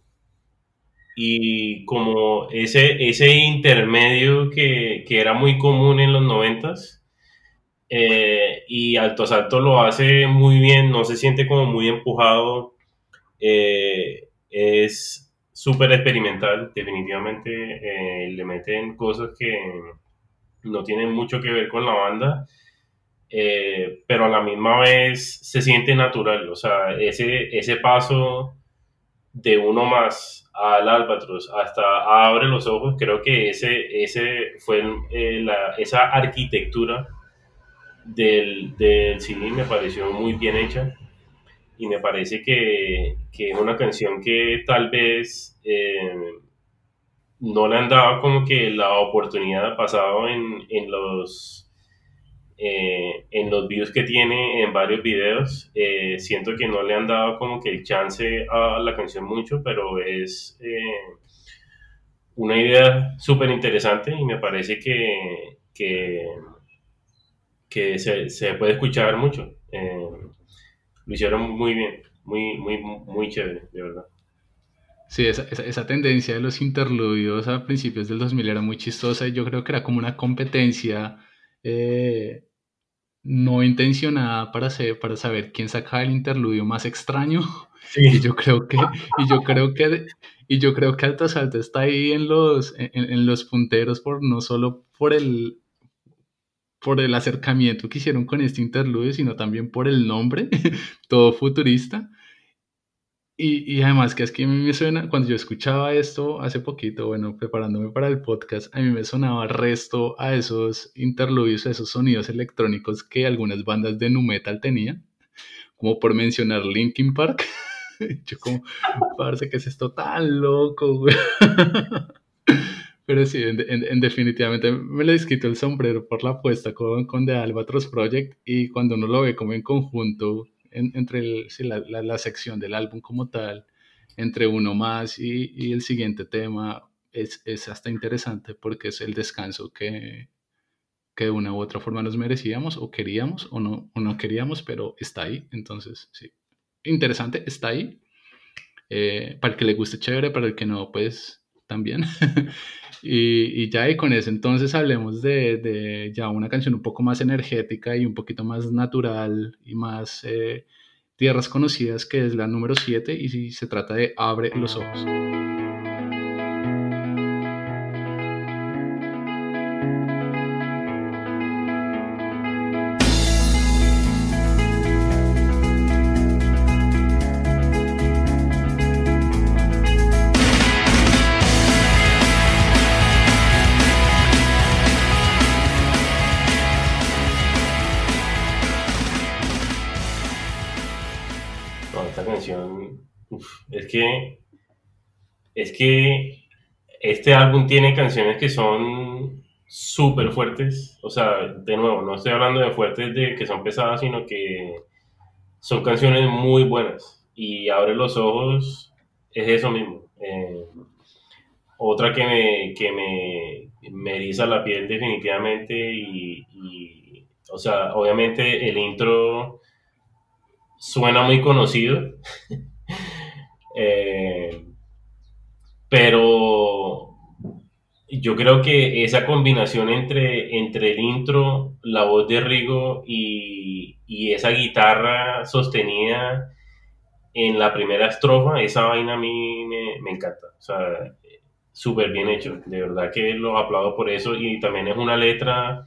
y como ese, ese intermedio que, que era muy común en los noventas. Eh, y Alto Salto lo hace muy bien, no se siente como muy empujado. Eh, es súper experimental, definitivamente eh, le meten cosas que no tienen mucho que ver con la banda, eh, pero a la misma vez se siente natural, o sea, ese, ese paso de uno más al Albatros hasta abre los ojos, creo que ese, ese fue la, esa arquitectura del, del cine me pareció muy bien hecha y me parece que, que es una canción que tal vez eh, no le han dado como que la oportunidad pasado en, en los eh, en los views que tiene en varios videos. Eh, siento que no le han dado como que el chance a la canción mucho pero es eh, una idea súper interesante y me parece que, que, que se, se, puede escuchar mucho lo hicieron muy bien, muy, muy, muy chévere, de verdad. Sí, esa, esa, esa, tendencia de los interludios a principios del 2000 era muy chistosa y yo creo que era como una competencia eh, no intencionada para, ser, para saber quién sacaba el interludio más extraño. Sí. Y yo creo que, y yo creo que, y yo creo que Alto Salto está ahí en los, en, en los punteros por no solo por el, por el acercamiento que hicieron con este interludio, sino también por el nombre, todo futurista. Y, y, además que es que a mí me suena, cuando yo escuchaba esto hace poquito, bueno, preparándome para el podcast, a mí me sonaba resto a esos interludios, a esos sonidos electrónicos que algunas bandas de nu metal tenían, como por mencionar Linkin Park. yo como, parece que es esto tan loco, güey. Pero sí, en, en- en definitivamente me le quito el sombrero por la apuesta con, con The Albatross Project y cuando uno lo ve como en conjunto, en- entre la- la sección del álbum como tal, entre uno más y, y el siguiente tema, es, es hasta interesante porque es el descanso que, que de una u otra forma nos merecíamos o queríamos o no, o no queríamos, pero está ahí. Entonces, sí, interesante, está ahí. Eh, para el que le guste, chévere, para el que no, pues también. y, y ya y con eso, entonces hablemos de, de ya una canción un poco más energética y un poquito más natural y más eh, tierras conocidas, que es la número 7 y se trata de Abre los ojos. Es que, es que este álbum tiene canciones que son súper fuertes. O sea, de nuevo, no estoy hablando de fuertes de que son pesadas, sino que son canciones muy buenas. Y Abre los ojos es eso mismo. Eh, otra que me, que me, me eriza la piel definitivamente y, y, o sea, obviamente el intro suena muy conocido. Eh, pero yo creo que esa combinación entre, entre el intro, la voz de Rigo y, y esa guitarra sostenida en la primera estrofa, esa vaina a mí me, encanta. O sea, súper bien hecho. De verdad que los aplaudo por eso. Y también es una letra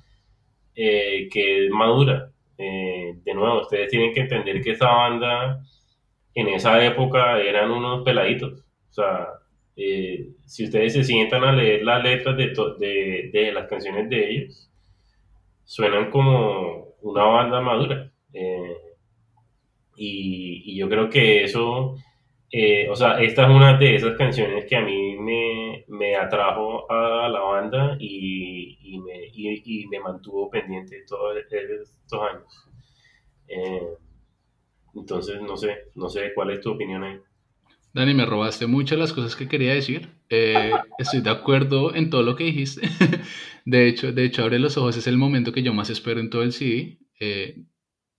eh, que es madura. Eh, de nuevo, ustedes tienen que entender que esa banda en esa época eran unos peladitos. O sea, eh, si ustedes se sientan a leer las letras de, de, de las canciones de ellos, suenan como una banda madura. Eh, y, y yo creo que eso, eh, o sea, esta es una de esas canciones que a mí me, me atrajo a la banda y, y me, y, y me mantuvo pendiente todos estos años. Entonces, no sé, no sé cuál es tu opinión ahí. Dani, me robaste muchas las cosas que quería decir. Eh, estoy de acuerdo en todo lo que dijiste. De hecho, de hecho, Abre los ojos es el momento que yo más espero en todo el CD, eh,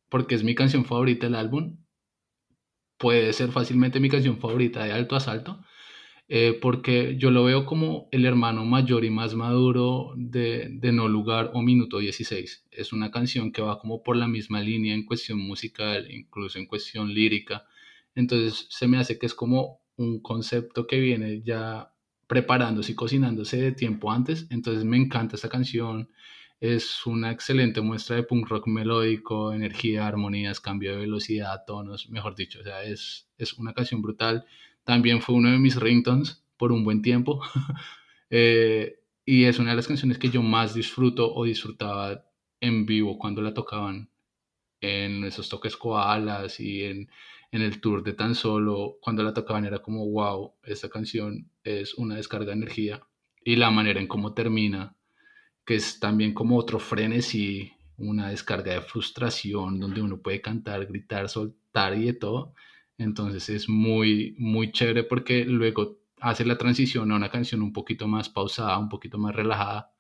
porque es mi canción favorita del álbum. Puede ser fácilmente mi canción favorita de alto a salto, eh, porque yo lo veo como el hermano mayor y más maduro de, de No Lugar o Minuto 16. Es una canción que va como por la misma línea en cuestión musical, incluso en cuestión lírica. Entonces se me hace que es como un concepto que viene ya preparándose y cocinándose de tiempo antes. Entonces me encanta esta canción. Es una excelente muestra de punk rock melódico, energía, armonías, cambio de velocidad, tonos, mejor dicho. O sea, es, es una canción brutal. También fue uno de mis ringtones por un buen tiempo. Eh, y es una de las canciones que yo más disfruto o disfrutaba en vivo cuando la tocaban en esos toques koalas y en, en el tour de tan solo, cuando la tocaban era como, wow, esta canción es una descarga de energía y la manera en cómo termina, que es también como otro frenesí, una descarga de frustración donde uno puede cantar, gritar, soltar y de todo. Entonces es muy, muy chévere porque luego hace la transición a una canción un poquito más pausada, un poquito más relajada.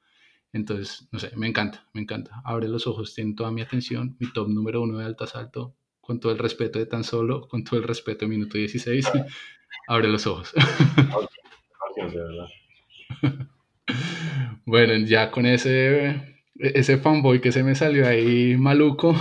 Entonces, no sé, me encanta, me encanta. Abre los ojos, tiene toda mi atención, mi top número uno de alto asalto, con todo el respeto de tan solo, con todo el respeto de minuto 16. Abre los ojos. Bueno, ya con ese, ese fanboy que se me salió ahí maluco,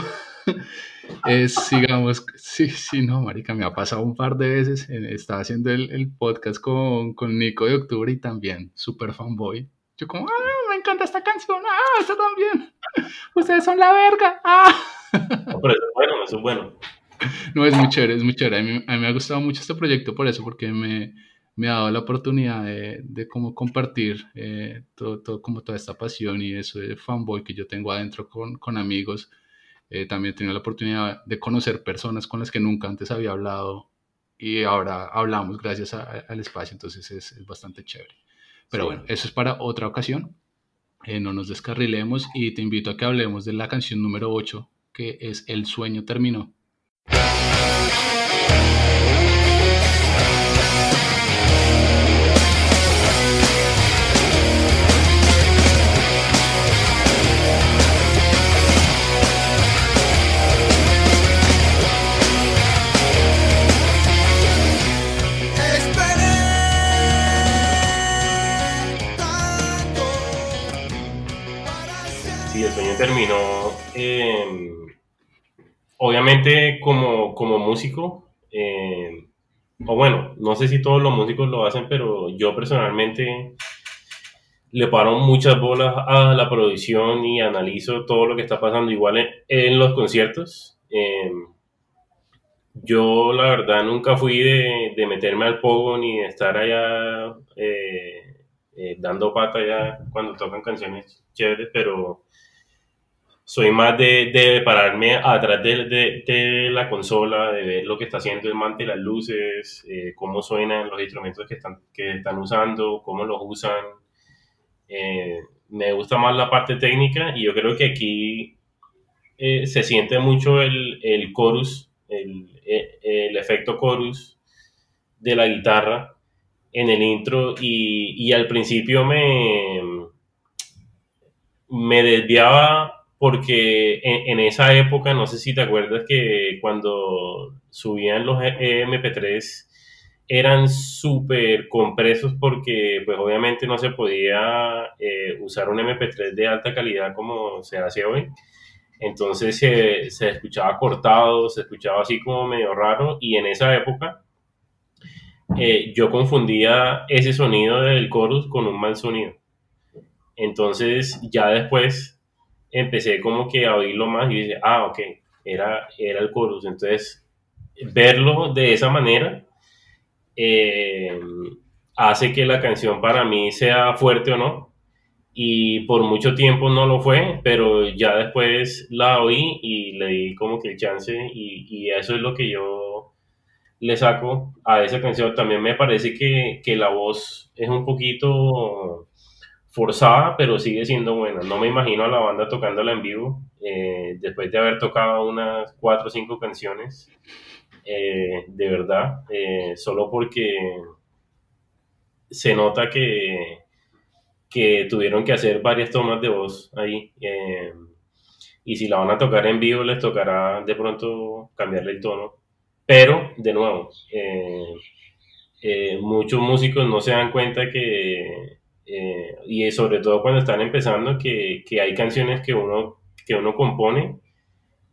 es, sigamos, sí, sí, no, marica, me ha pasado un par de veces, estaba haciendo el, el podcast con, con Nico de Octubre y también, súper fanboy. Yo como, ah, me encanta esta canción, ah, esta también, ustedes son la verga, ah. No, pero eso es bueno, eso es bueno. No, es muy chévere, es muy chévere. A mí, a mí me ha gustado mucho este proyecto por eso, porque me, me ha dado la oportunidad de, de cómo compartir eh, todo, todo, como toda esta pasión y eso de fanboy que yo tengo adentro con, con amigos. Eh, también he tenido la oportunidad de conocer personas con las que nunca antes había hablado y ahora hablamos gracias a- al espacio, entonces es, es bastante chévere. Pero Sí. bueno, eso es para otra ocasión. Eh, no nos descarrilemos y te invito a que hablemos de la canción número 8, que es El sueño terminó. Terminó. eh, obviamente, como, como músico, eh, o bueno, no sé si todos los músicos lo hacen, pero yo personalmente le paro muchas bolas a la producción y analizo todo lo que está pasando igual en, los conciertos. Eh, yo, la verdad, nunca fui de, meterme al pogo ni de estar allá eh, eh, dando pata ya cuando tocan canciones chéveres, pero soy más de, de pararme atrás de, de- de la consola, de ver lo que está haciendo el mante, las luces, eh, cómo suenan los instrumentos que están, que están usando, cómo los usan. Eh, me gusta más la parte técnica y yo creo que aquí eh, se siente mucho el, el chorus, el, eh, el efecto chorus de la guitarra en el intro y, y al principio me, me desviaba porque en, esa época, no sé si te acuerdas que cuando subían los E- MP3 eran súper compresos porque pues obviamente no se podía eh, usar un MP3 de alta calidad como se hace hoy. Entonces se, se escuchaba cortado, se escuchaba así como medio raro y en esa época eh, yo confundía ese sonido del chorus con un mal sonido. Entonces ya después empecé como que a oírlo más y dije, ah, ok, era, era el chorus. Entonces verlo de esa manera eh, hace que la canción para mí sea fuerte o no. Y por mucho tiempo no lo fue, pero ya después la oí y le di como que el chance y, y eso es lo que yo le saco a esa canción. También me parece que, que la voz es un poquito forzada, pero sigue siendo buena. No me imagino a la banda tocándola en vivo eh, después de haber tocado unas cuatro o cinco canciones, eh, de verdad, eh, solo porque se nota que, que tuvieron que hacer varias tomas de voz ahí. y si la van a tocar en vivo, les tocará de pronto cambiarle el tono. Pero, de nuevo, muchos músicos no se dan cuenta que, eh, y sobre todo cuando están empezando, que, que hay canciones que uno, que uno compone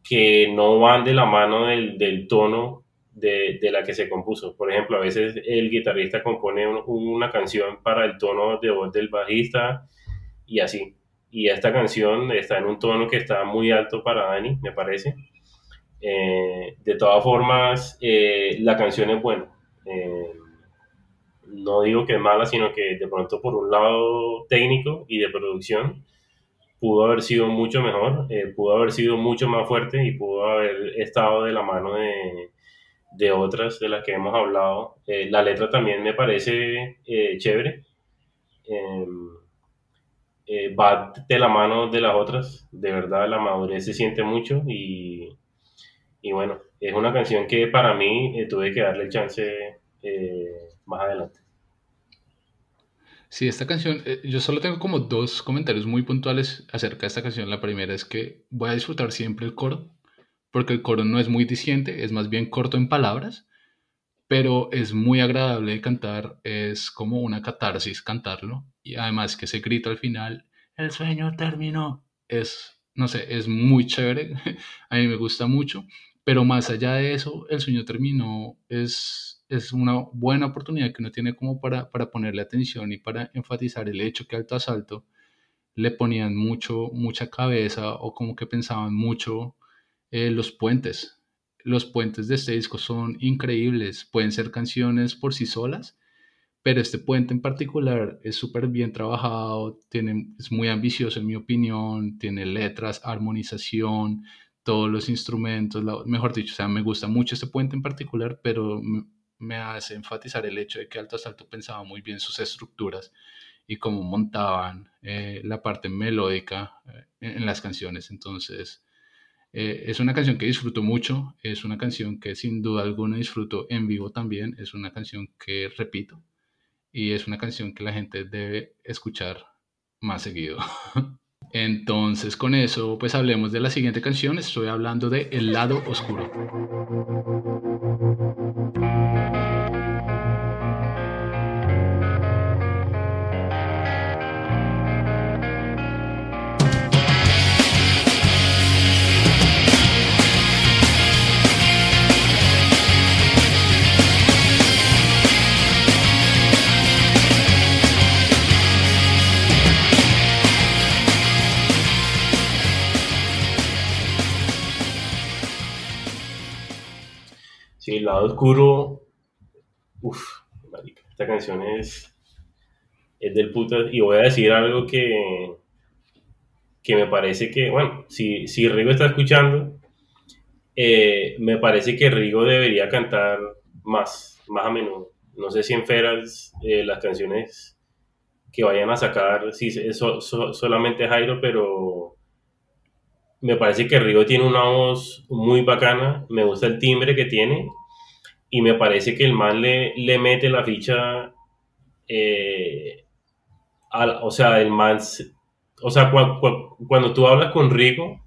que no van de la mano del, del tono de, de la que se compuso. Por ejemplo, a veces el guitarrista compone un- una canción para el tono de voz del bajista y así. Y esta canción está en un tono que está muy alto para Dani, me parece. Eh, de todas formas, eh, la canción es buena. Eh, no digo que mala, sino que de pronto por un lado técnico y de producción pudo haber sido mucho mejor, eh, pudo haber sido mucho más fuerte y pudo haber estado de la mano de, de otras de las que hemos hablado. Eh, la letra también me parece eh, chévere. Eh, eh, va de la mano de las otras. De verdad, la madurez se siente mucho y, y bueno, es una canción que para mí tuve que darle el chance más adelante. Sí, esta canción, eh, yo solo tengo como dos comentarios muy puntuales acerca de esta canción. La primera es que voy a disfrutar siempre el coro, porque el coro no es muy diciente, es más bien corto en palabras, pero es muy agradable de cantar, es como una catarsis cantarlo, y además que ese grito al final, el sueño terminó, es, no sé, es muy chévere, a mí me gusta mucho, pero más allá de eso, el sueño terminó, es, es una buena oportunidad que uno tiene como para, para ponerle atención y para enfatizar el hecho que Alto Asalto le ponían mucho, mucha cabeza o como que pensaban mucho eh, los puentes. Los puentes de este disco son increíbles, pueden ser canciones por sí solas, pero este puente en particular es súper bien trabajado, tiene, es muy ambicioso en mi opinión, tiene letras, armonización, todos los instrumentos, la- mejor dicho, o sea, me gusta mucho este puente en particular, pero me, hace enfatizar el hecho de que Alto Asalto pensaba muy bien sus estructuras y cómo montaban eh, la parte melódica eh, en, en las canciones. Entonces, eh, es una canción que disfruto mucho, es una canción que sin duda alguna disfruto en vivo también, es una canción que repito y es una canción que la gente debe escuchar más seguido. Entonces, con eso, pues hablemos de la siguiente canción. Estoy hablando de El lado oscuro. Lado oscuro. Uf, marica, esta canción es, es del puta. Y voy a decir algo que, que me parece que, bueno, si, si Rigo está escuchando, eh, me parece que Rigo debería cantar más, más a menudo. No sé si en Feras eh, las canciones que vayan a sacar, si es so- so- solamente Jairo, pero me parece que Rigo tiene una voz muy bacana, me gusta el timbre que tiene y me parece que el man le, le mete la ficha, eh, al- o sea, el man, o sea, cua- cua- cuando tú hablas con Rigo,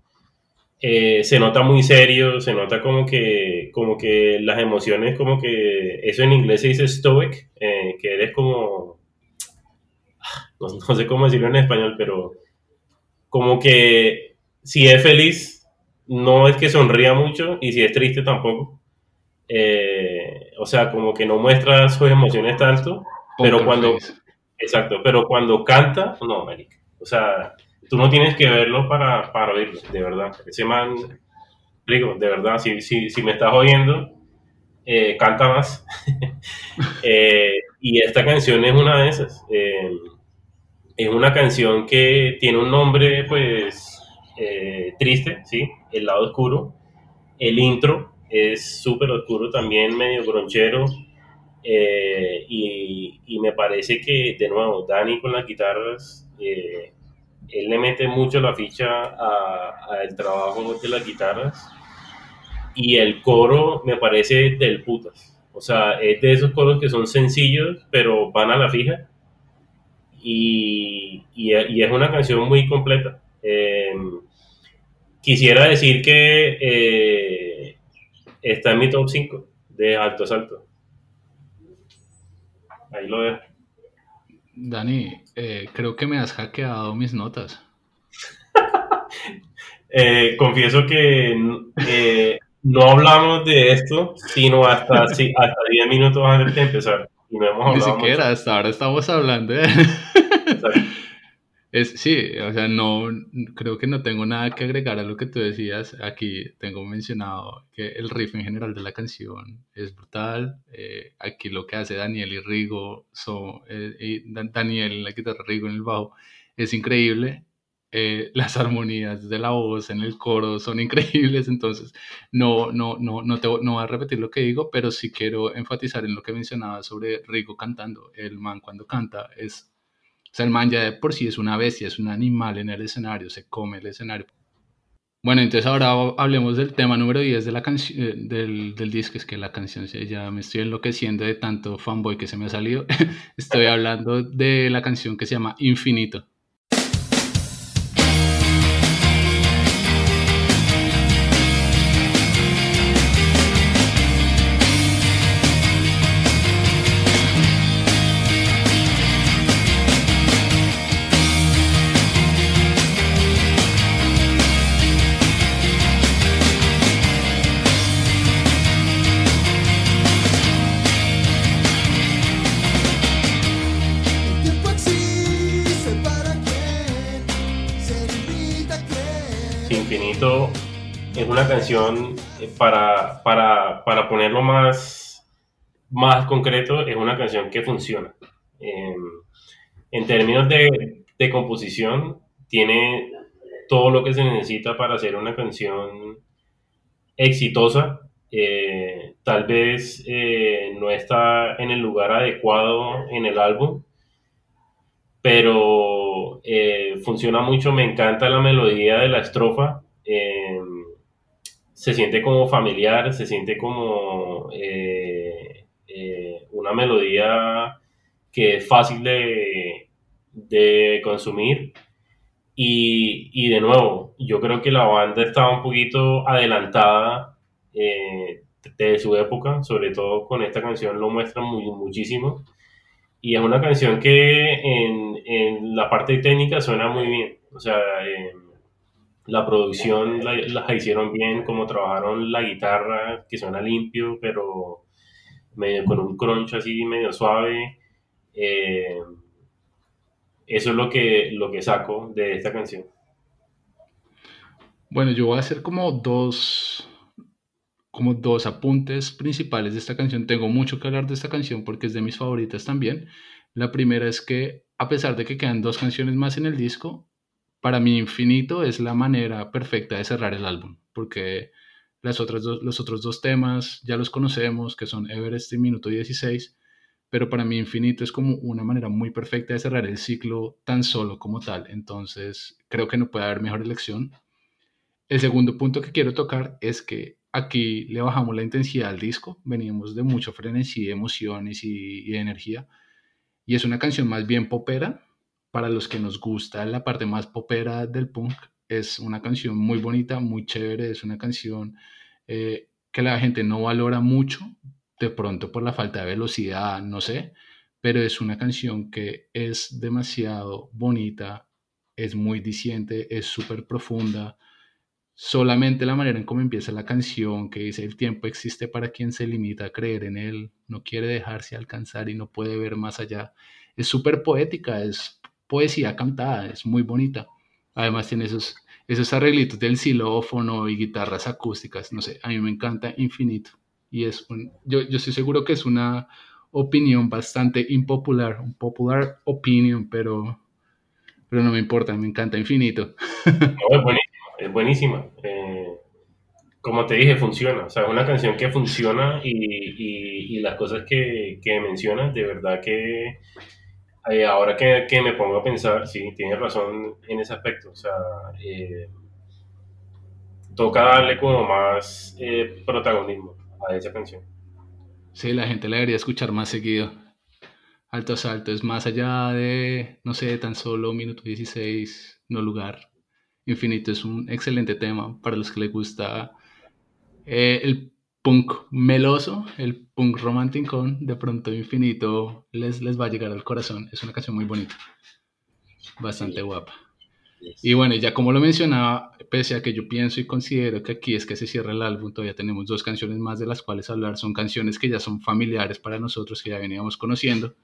eh, se nota muy serio, se nota como que, como que las emociones, como que, eso en inglés se dice stoic, eh, que eres como, no, no sé cómo decirlo en español, pero como que si es feliz, no es que sonría mucho y si es triste tampoco. Eh, o sea, como que no muestra sus emociones tanto, pero Poker cuando, Face. exacto, pero cuando canta, no, marica. O sea, tú no tienes que verlo para, para oírlo, de verdad. Ese man, digo, de verdad, si, si, si me estás oyendo, eh, canta más. Eh, y esta canción es una de esas. Eh, es una canción que tiene un nombre, pues, triste, ¿sí? El lado oscuro. El intro es súper oscuro también, medio gronchero. eh, y, y me parece que, de nuevo, Dani con las guitarras, eh, él le mete mucho la ficha al trabajo de las guitarras. Y el coro me parece del putas. O sea, es de esos coros que son sencillos, pero van a la fija y, y- y es una canción muy completa. Eh, quisiera decir que está en mi top 5 de alto a salto. Ahí lo dejo. Dani, eh, creo que me has hackeado mis notas. Eh, confieso que eh, no hablamos de esto, sino hasta, sí, hasta 10 minutos antes de empezar. Y no hemos Ni siquiera, hasta ahora estamos hablando. Es, sí, o sea, no, creo que no tengo nada que agregar a lo que tú decías. Aquí tengo mencionado que el riff en general de la canción es brutal. Eh, aquí lo que hace Daniel y Rigo, son, eh, y Da- Daniel en la guitarra, Rigo en el bajo, es increíble. Eh, las armonías de la voz en el coro son increíbles, entonces no, no, no, no, te, no voy a repetir lo que digo, pero sí quiero enfatizar en lo que mencionaba sobre Rigo cantando. El man cuando canta es o sea, el man ya de por sí es una bestia, es un animal en el escenario, se come el escenario. Bueno, entonces ahora hablemos del tema número 10 de la eh, del, del disco, es que la canción ya me estoy enloqueciendo de tanto fanboy que se me ha salido. estoy hablando de la canción que se llama Infinito. Infinito es una canción eh, para, para, para ponerlo más, más concreto, es una canción que funciona. Eh, en términos de, de composición, tiene todo lo que se necesita para hacer una canción exitosa. Eh, tal vez eh, no está en el lugar adecuado en el álbum, pero funciona mucho, me encanta la melodía de la estrofa, eh, se siente como familiar, se siente como eh, eh, una melodía que es fácil de, de consumir. Y, y de nuevo, yo creo que la banda estaba un poquito adelantada eh, de su época, sobre todo con esta canción lo muestra muy, muchísimo. Y es una canción que en, en la parte técnica suena muy bien. O sea, eh, la producción la, hicieron bien, como trabajaron la guitarra, que suena limpio, pero medio con un crunch así medio suave. Eh, eso es lo que, lo que saco de esta canción. Bueno, yo voy a hacer como dos, como dos apuntes principales de esta canción. Tengo mucho que hablar de esta canción porque es de mis favoritas también. La primera es que, a pesar de que quedan dos canciones más en el disco, para mí Infinito es la manera perfecta de cerrar el álbum, porque las otras dos- los otros dos temas ya los conocemos, que son Everest y Minuto 16, pero para mí Infinito es como una manera muy perfecta de cerrar el ciclo tan solo como tal. Entonces, creo que no puede haber mejor elección. El segundo punto que quiero tocar es que aquí le bajamos la intensidad al disco, veníamos de mucho frenesí, emociones y, energía, y es una canción más bien popera, para los que nos gusta la parte más popera del punk, es una canción muy bonita, muy chévere, es una canción eh, que la gente no valora mucho, de pronto por la falta de velocidad, no sé, pero es una canción que es demasiado bonita, es muy diciente, es súper profunda Solamente la manera en cómo empieza la canción, que dice el tiempo existe para quien se limita a creer en él, no quiere dejarse alcanzar y no puede ver más allá. Es súper poética, es poesía cantada, es muy bonita. Además tiene esos, esos arreglitos del xilófono y guitarras acústicas, no sé, a mí me encanta infinito. Y es un, yo, yo estoy seguro que es una opinión bastante impopular, un popular opinion, pero, pero no me importa, me encanta infinito. No, es buenísima, es buenísima. Eh, como te dije, funciona. O sea, es una canción que funciona y, y- y las cosas que, que mencionas, de verdad que eh, ahora que, que me pongo a pensar, sí, tienes razón en ese aspecto. O sea, eh, toca darle como más eh, protagonismo a esa canción. Sí, la gente la debería escuchar más seguido. Alto Asalto es más allá de, no sé, tan solo minuto 16, no lugar. Infinito es un excelente tema para los que les gusta eh, el punk meloso, el punk romántico. De pronto Infinito les, les va a llegar al corazón. Es una canción muy bonita, bastante guapa. Y bueno, ya como lo mencionaba, pese a que yo pienso y considero que aquí es que se cierra el álbum, todavía tenemos dos canciones más de las cuales hablar. Son canciones que ya son familiares para nosotros, que ya veníamos conociendo.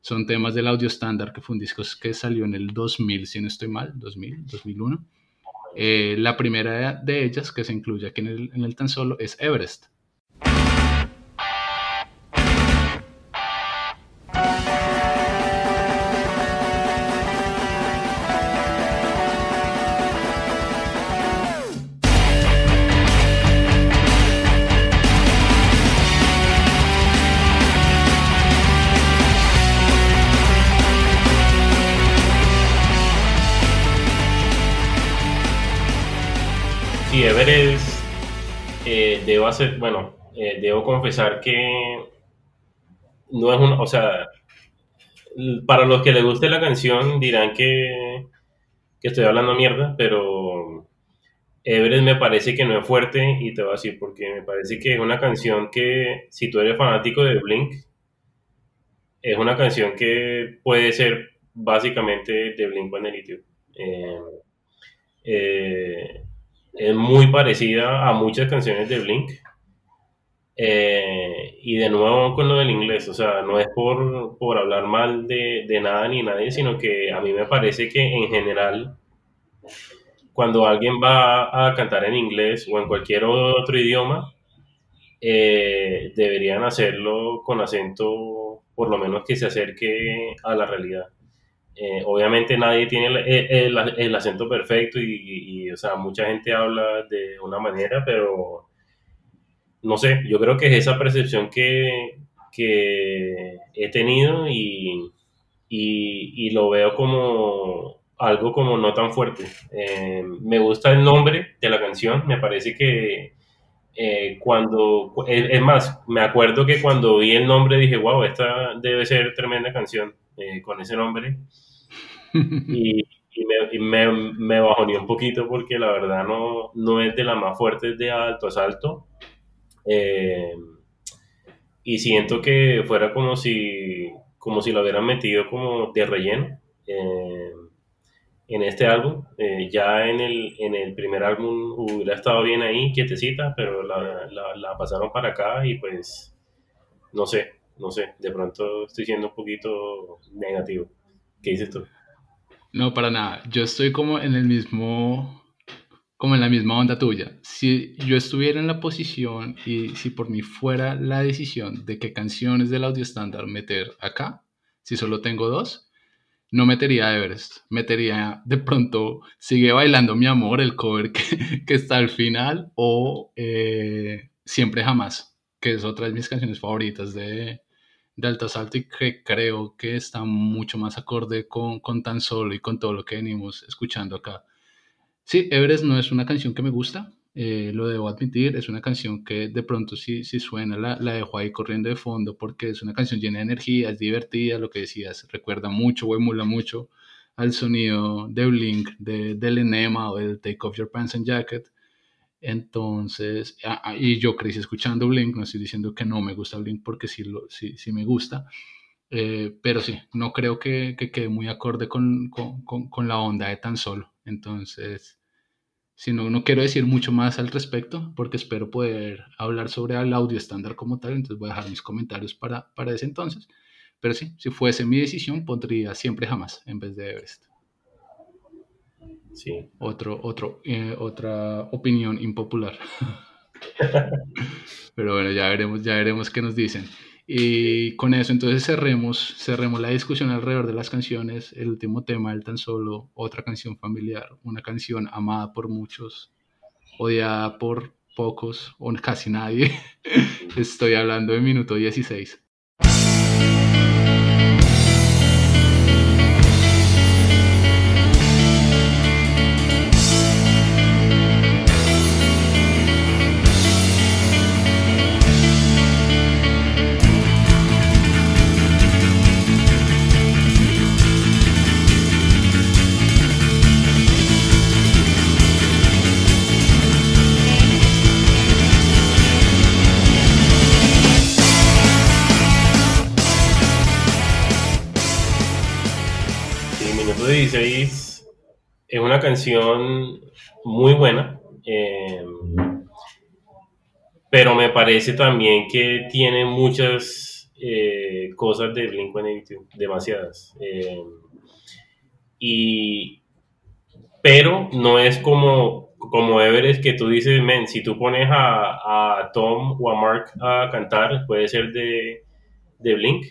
Son temas del audio estándar, que fue un disco que salió en el 2000, si no estoy mal, 2000, 2001. Eh, la primera de ellas, que se incluye aquí en el, en el tan solo, es Everest. Eh, debo hacer, bueno, eh, debo confesar que no es un, o sea, para los que les guste la canción dirán que, que estoy hablando mierda, pero Everest me parece que no es fuerte y te voy a decir porque me parece que es una canción que, si tú eres fanático de Blink, es una canción que puede ser básicamente de Blink-182. Eh, eh, es muy parecida a muchas canciones de Blink. Eh, y de nuevo con lo del inglés, o sea, no es por, por hablar mal de, de nada ni nadie, sino que a mí me parece que en general, cuando alguien va a cantar en inglés o en cualquier otro idioma, eh, deberían hacerlo con acento, por lo menos que se acerque a la realidad. Eh, obviamente nadie tiene el, el- acento perfecto y, o sea, mucha gente habla de una manera, pero no sé, yo creo que es esa percepción que, que he tenido y, y, y lo veo como algo como no tan fuerte. Eh, me gusta el nombre de la canción, me parece que eh, cuando, es, es más, me acuerdo que cuando vi el nombre dije, wow, esta debe ser tremenda canción eh, con ese nombre. Y, y me, y me, me bajoneó un poquito porque la verdad no, no es de las más fuertes de alto asalto. Eh, y siento que fuera como si, como si lo hubieran metido como de relleno eh, en este álbum. Eh, ya en el, en el primer álbum hubiera estado bien ahí, quietecita, pero la, la, la pasaron para acá y pues no sé, no sé, de pronto estoy siendo un poquito negativo. ¿Qué dices tú? No, para nada. Yo estoy como en el mismo, como en la misma onda tuya. Si yo estuviera en la posición y si por mí fuera la decisión de qué canciones del audio estándar meter acá, si solo tengo dos, no metería Everest. Metería de pronto Sigue bailando mi amor, el cover que, que está al final, o eh, Siempre jamás, que es otra de mis canciones favoritas de, de Alto Asalto y que creo que está mucho más acorde con, con tan solo y con todo lo que venimos escuchando acá. Sí, Everest no es una canción que me gusta, eh, lo debo admitir, es una canción que de pronto si, si suena la, la dejo ahí corriendo de fondo porque es una canción llena de energía, es divertida, lo que decías, recuerda mucho o emula mucho al sonido de Blink, de, del Enema o del Take Off Your Pants and Jacket. Entonces, y yo crecí escuchando Blink, no estoy diciendo que no me gusta Blink porque sí, lo, sí, sí me gusta, eh, pero sí, no creo que, que quede muy acorde con, con, con, con la onda de tan solo. Entonces, si no, no quiero decir mucho más al respecto porque espero poder hablar sobre el audio estándar como tal, entonces voy a dejar mis comentarios para, para ese entonces. Pero sí, si fuese mi decisión, pondría siempre jamás en vez de Everest. Sí. Otro, otro, eh, otra opinión impopular. Pero bueno, ya veremos, ya veremos qué nos dicen. Y con eso entonces cerremos, cerremos la discusión alrededor de las canciones. El último tema, el tan solo, otra canción familiar, una canción amada por muchos, odiada por pocos o casi nadie. Estoy hablando de minuto 16. 16 es una canción muy buena, eh, pero me parece también que tiene muchas eh, cosas de Blink-182, demasiadas. eh, y, pero no es como, como Everest que tú dices, men, si tú pones a, a Tom o a Mark a cantar, puede ser de, de Blink.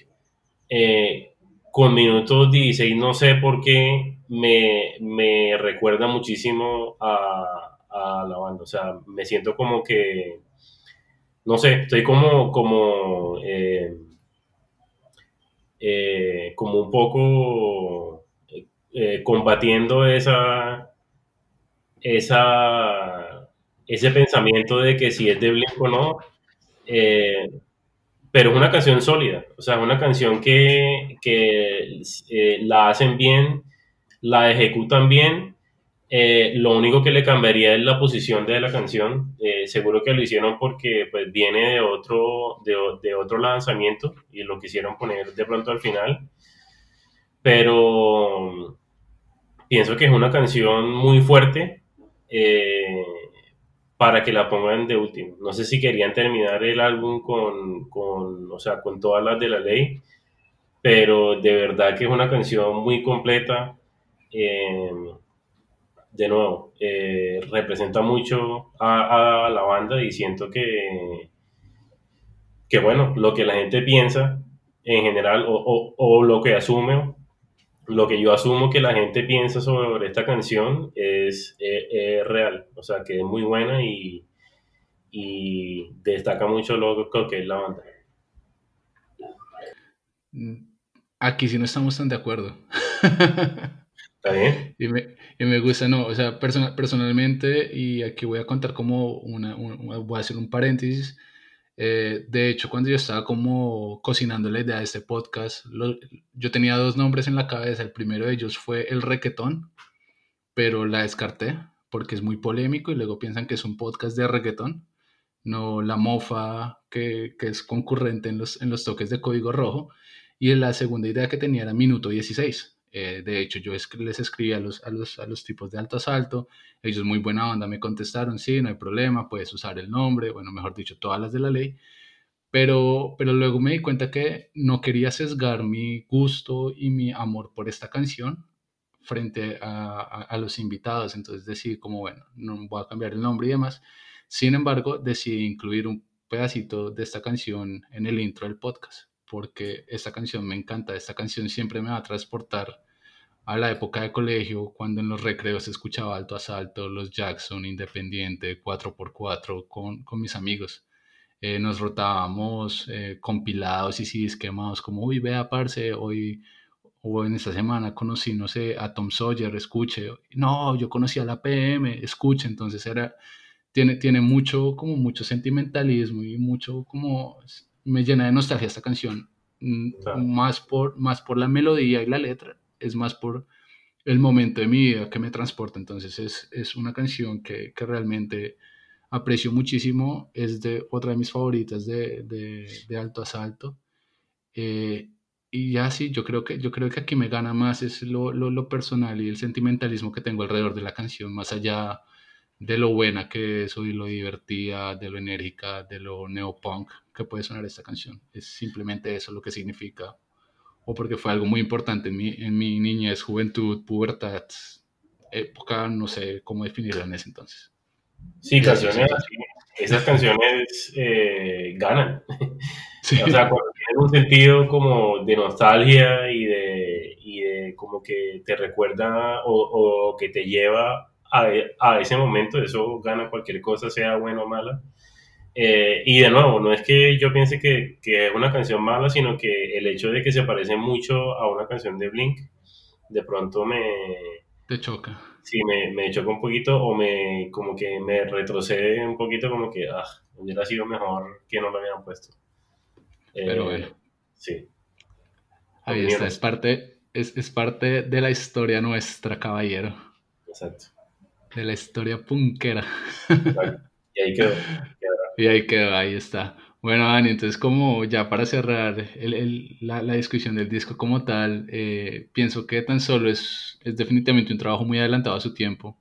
Eh, con minutos 16, no sé por qué me, me recuerda muchísimo a, a la banda. O sea, me siento como que, no sé, estoy como, como, eh, eh, como un poco eh, combatiendo esa, esa, ese pensamiento de que si es de Blink o no. pero es una canción sólida, o sea, es una canción que, que la hacen bien, la ejecutan bien. eh, lo único que le cambiaría es la posición de la canción. eh, seguro que lo hicieron porque pues, viene de otro, de, de otro lanzamiento y lo quisieron poner de pronto al final. Pero pienso que es una canción muy fuerte eh, para que la pongan de último. No sé si querían terminar el álbum con, con, o sea, con todas las de la ley, pero de verdad que es una canción muy completa. Eh, de nuevo, eh, representa mucho a, la banda y siento que, que, bueno, lo que la gente piensa en general o, o, lo que asume lo que yo asumo que la gente piensa sobre esta canción es, es- es real, o sea, que es muy buena y, y destaca mucho lo que es la banda. Mm, aquí sí no estamos tan de acuerdo. ¿Está bien? Y me, y me gusta, no, o sea, persona- personalmente, y aquí voy a contar como una, un- voy a hacer un paréntesis. eh, de hecho, cuando yo estaba como cocinando la idea de este podcast, lo- yo tenía dos nombres en la cabeza. El primero de ellos fue el requetón, pero la descarté porque es muy polémico y luego piensan que es un podcast de reggaetón, no la mofa que, que es concurrente en los, en los toques de código rojo. Y la segunda idea que tenía era Minuto 16. Eh, de hecho, yo les escribí a los, a, los, a los tipos de alto asalto, ellos muy buena onda me contestaron, sí, no hay problema, puedes usar el nombre, bueno, mejor dicho, todas las de la ley. Pero, pero luego me di cuenta que no quería sesgar mi gusto y mi amor por esta canción frente a, a- a los invitados. Entonces decidí como, bueno, no voy a cambiar el nombre y demás. Sin embargo, decidí incluir un pedacito de esta canción en el intro del podcast, porque esta canción me encanta. Esta canción siempre me va a transportar a la época de colegio, cuando en los recreos escuchaba Alto Asalto, los Jackson, Independiente, 4x4 con, con mis amigos eh, nos rotábamos eh, compilados y CDs quemados, como, uy, vea, parce, hoy o en esta semana conocí, no sé, a Tom Sawyer, escuche, no, yo conocí a la PM, escuche, entonces era, tiene, tiene mucho, como mucho sentimentalismo y mucho, como, me llena de nostalgia esta canción, mm, Claro. más, por, más por la melodía y la letra, es más por el momento de mi vida que me transporta, entonces es, es una canción que, que realmente aprecio muchísimo, es de otra de mis favoritas de, de, de Alto Asalto. Eh, y ya sí, yo creo que, yo creo que aquí me gana más es lo, lo, lo personal y el sentimentalismo que tengo alrededor de la canción, más allá de lo buena que es, de lo divertida, de lo enérgica, de lo neopunk que puede sonar esta canción. Es simplemente eso lo que significa, o porque fue algo muy importante en mi, en mi niñez, juventud, pubertad, época, no sé cómo definirla en ese entonces. Sí, canciones. Esas canciones eh, ganan. Sí. O sea, cuando tienen un sentido como de nostalgia y de, y de como que te recuerda o, o que te lleva a, a, ese momento, eso gana cualquier cosa, sea buena o mala. Eh, y de nuevo, no es que yo piense que, que, es una canción mala, sino que el hecho de que se parece mucho a una canción de Blink, de pronto me... Te choca. Sí, me, me choca un poquito o me como que me retrocede un poquito como que, ah, hubiera sido mejor que no lo habían puesto. Pero bueno. Sí. Ahí está, es parte, es, es parte de la historia nuestra, caballero. Exacto. De la historia punkera. Y ahí quedó. Y ahí quedó, ahí está. Bueno, Dani, entonces como ya para cerrar el, el, la, la, discusión del disco como tal, eh, pienso que tan solo es, es definitivamente un trabajo muy adelantado a su tiempo,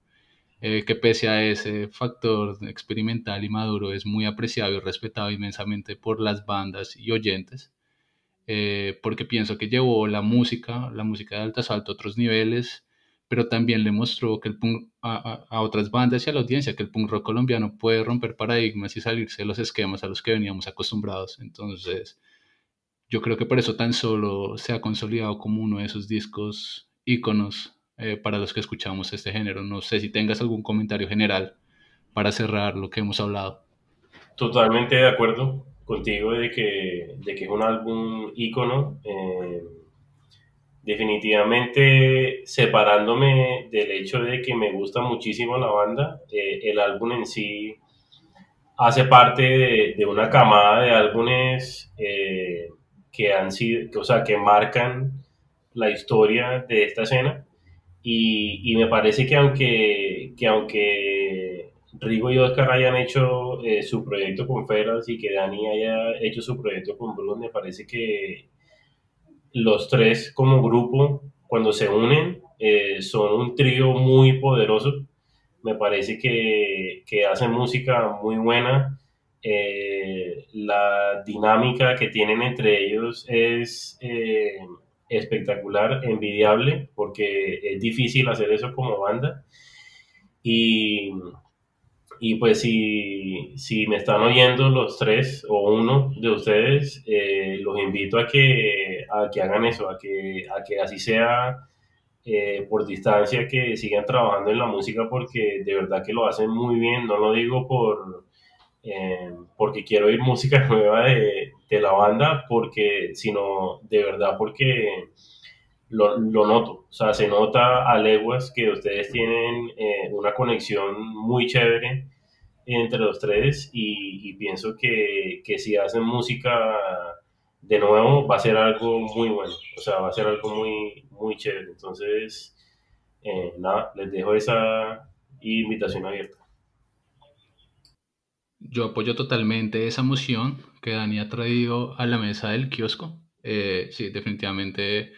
eh, que pese a ese factor experimental y maduro es muy apreciado y respetado inmensamente por las bandas y oyentes, eh, porque pienso que llevó la música, la música de alto asalto a otros niveles, pero también le mostró que el punk, a, a, otras bandas y a la audiencia que el punk rock colombiano puede romper paradigmas y salirse de los esquemas a los que veníamos acostumbrados. Entonces, yo creo que por eso tan solo se ha consolidado como uno de esos discos íconos eh, para los que escuchamos este género. No sé si tengas algún comentario general para cerrar lo que hemos hablado. Totalmente de acuerdo contigo de que, de que es un álbum ícono. Eh definitivamente separándome del hecho de que me gusta muchísimo la banda, eh, el álbum en sí hace parte de, una camada de álbumes eh, que han sido, o sea, que marcan la historia de esta escena. Y, y me parece que aunque, que aunque Rigo y Oscar hayan hecho eh, su proyecto con Feras y que Dani haya hecho su proyecto con Bruce, me parece que los tres como grupo, cuando se unen, eh, son un trío muy poderoso. Me parece que, que hacen música muy buena. Eh, la dinámica que tienen entre ellos es eh, espectacular, envidiable, porque es difícil hacer eso como banda. Y, y pues si, si, me están oyendo los tres o uno de ustedes, eh, los invito a que, a que hagan eso, a que, a que así sea eh, por distancia, que sigan trabajando en la música porque de verdad que lo hacen muy bien, no lo digo por, eh, porque quiero oír música nueva de, de la banda, porque, sino de verdad porque lo, lo noto, o sea, se nota a leguas que ustedes tienen una conexión muy chévere entre los tres y, pienso que, que si hacen música de nuevo va a ser algo muy bueno, o sea, va a ser algo muy, muy chévere. Entonces, eh, nada, les dejo esa invitación abierta. Yo apoyo totalmente esa moción que Dani ha traído a la mesa del kiosco. Eh, sí, definitivamente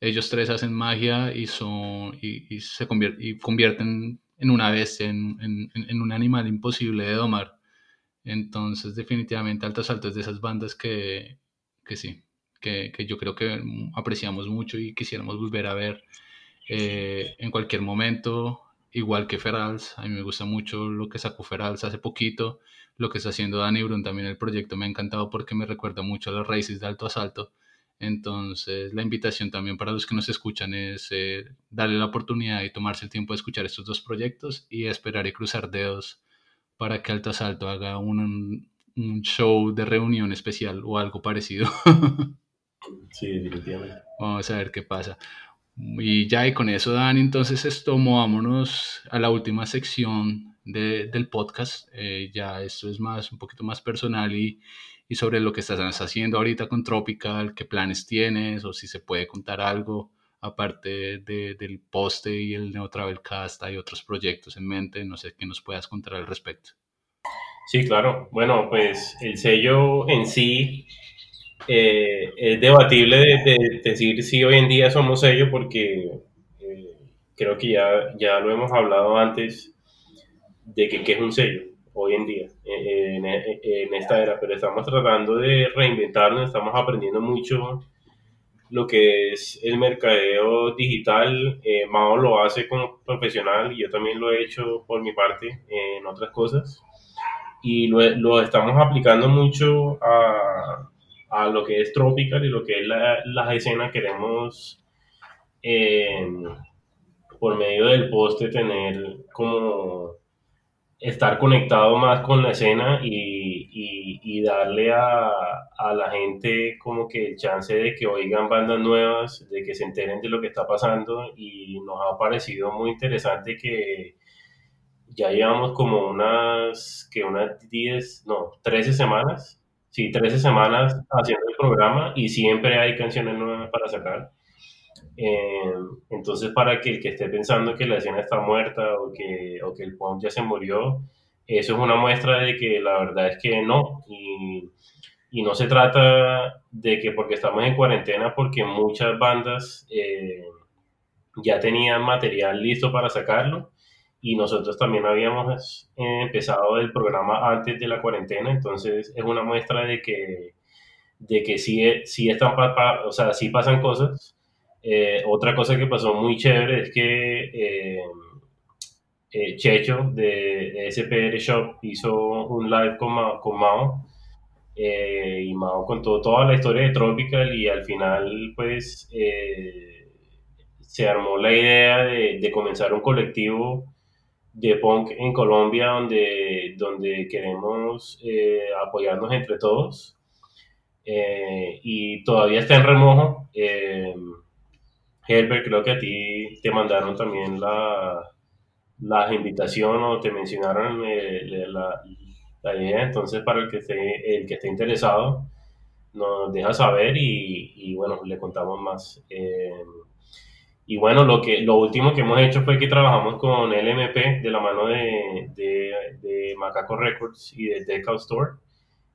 ellos tres hacen magia y, son, y se convier- y convierten en una bestia, en, en- en un animal imposible de domar. Entonces, definitivamente Alto Asalto es de esas bandas que, que sí, que, que yo creo que apreciamos mucho y quisiéramos volver a ver eh, en cualquier momento, igual que Ferals. A mí me gusta mucho lo que sacó Ferals hace poquito, lo que está haciendo Danny Brun también el proyecto me ha encantado porque me recuerda mucho a las raíces de Alto Asalto. Entonces, la invitación también para los que nos escuchan es eh, darle la oportunidad y tomarse el tiempo de escuchar estos dos proyectos y esperar y cruzar dedos para que Alto Asalto haga un, un show de reunión especial o algo parecido. Sí, definitivamente. Vamos a ver qué pasa. Y ya, y con eso, Dani, entonces esto, movámonos a la última sección de- del podcast. Eh, ya esto es más, un poquito más personal y, y sobre lo que estás haciendo ahorita con Tropical, qué planes tienes o si se puede contar algo aparte de- del poste y el Neo Travelcast, hay otros proyectos en mente, no sé qué nos puedas contar al respecto. Sí, claro. Bueno, pues el sello en sí eh, es debatible de, de decir si hoy en día somos sello porque eh, creo que ya, ya lo hemos hablado antes de que qué es un sello hoy en día, en, en- en esta era, pero estamos tratando de reinventarnos, estamos aprendiendo mucho lo que es el mercadeo digital. Eh, Mao lo hace como profesional y yo también lo he hecho por mi parte en otras cosas y lo, lo estamos aplicando mucho a, a lo que es Tropical y lo que es la, la escena. Queremos, eh, por medio del poste, tener como estar conectado más con la escena y, y- y darle a, a la gente como que el chance de que oigan bandas nuevas, de que se enteren de lo que está pasando y nos ha parecido muy interesante que ya llevamos como unas, que unas 10, no, 13 semanas, sí, 13 semanas haciendo el programa y siempre hay canciones nuevas para sacar. Eh, entonces, para que el que esté pensando que la escena está muerta o que, o que el punk ya se murió, eso es una muestra de que la verdad es que no. Y, y no se trata de que porque estamos en cuarentena, porque muchas bandas eh, ya tenían material listo para sacarlo y nosotros también habíamos eh, empezado el programa antes de la cuarentena, entonces es una muestra de que, de que sí, sí, están, o sea, sí pasan cosas. Eh, otra cosa que pasó muy chévere es que eh, eh, Checho de SPR Shop hizo un live con, con Mao eh, y Mao contó toda la historia de Tropical y al final pues se armó la idea de, comenzar un colectivo de punk en Colombia donde, donde queremos apoyarnos entre todos y todavía está en remojo. Herbert, creo que a ti te mandaron también la, la invitación o te mencionaron eh, la, la idea, entonces para el que esté, el que esté interesado nos deja saber y, y bueno, le contamos más. Eh, y bueno, lo, que, lo último que hemos hecho fue que trabajamos con LMP de la mano de, de, Macaco Records y de Decal Store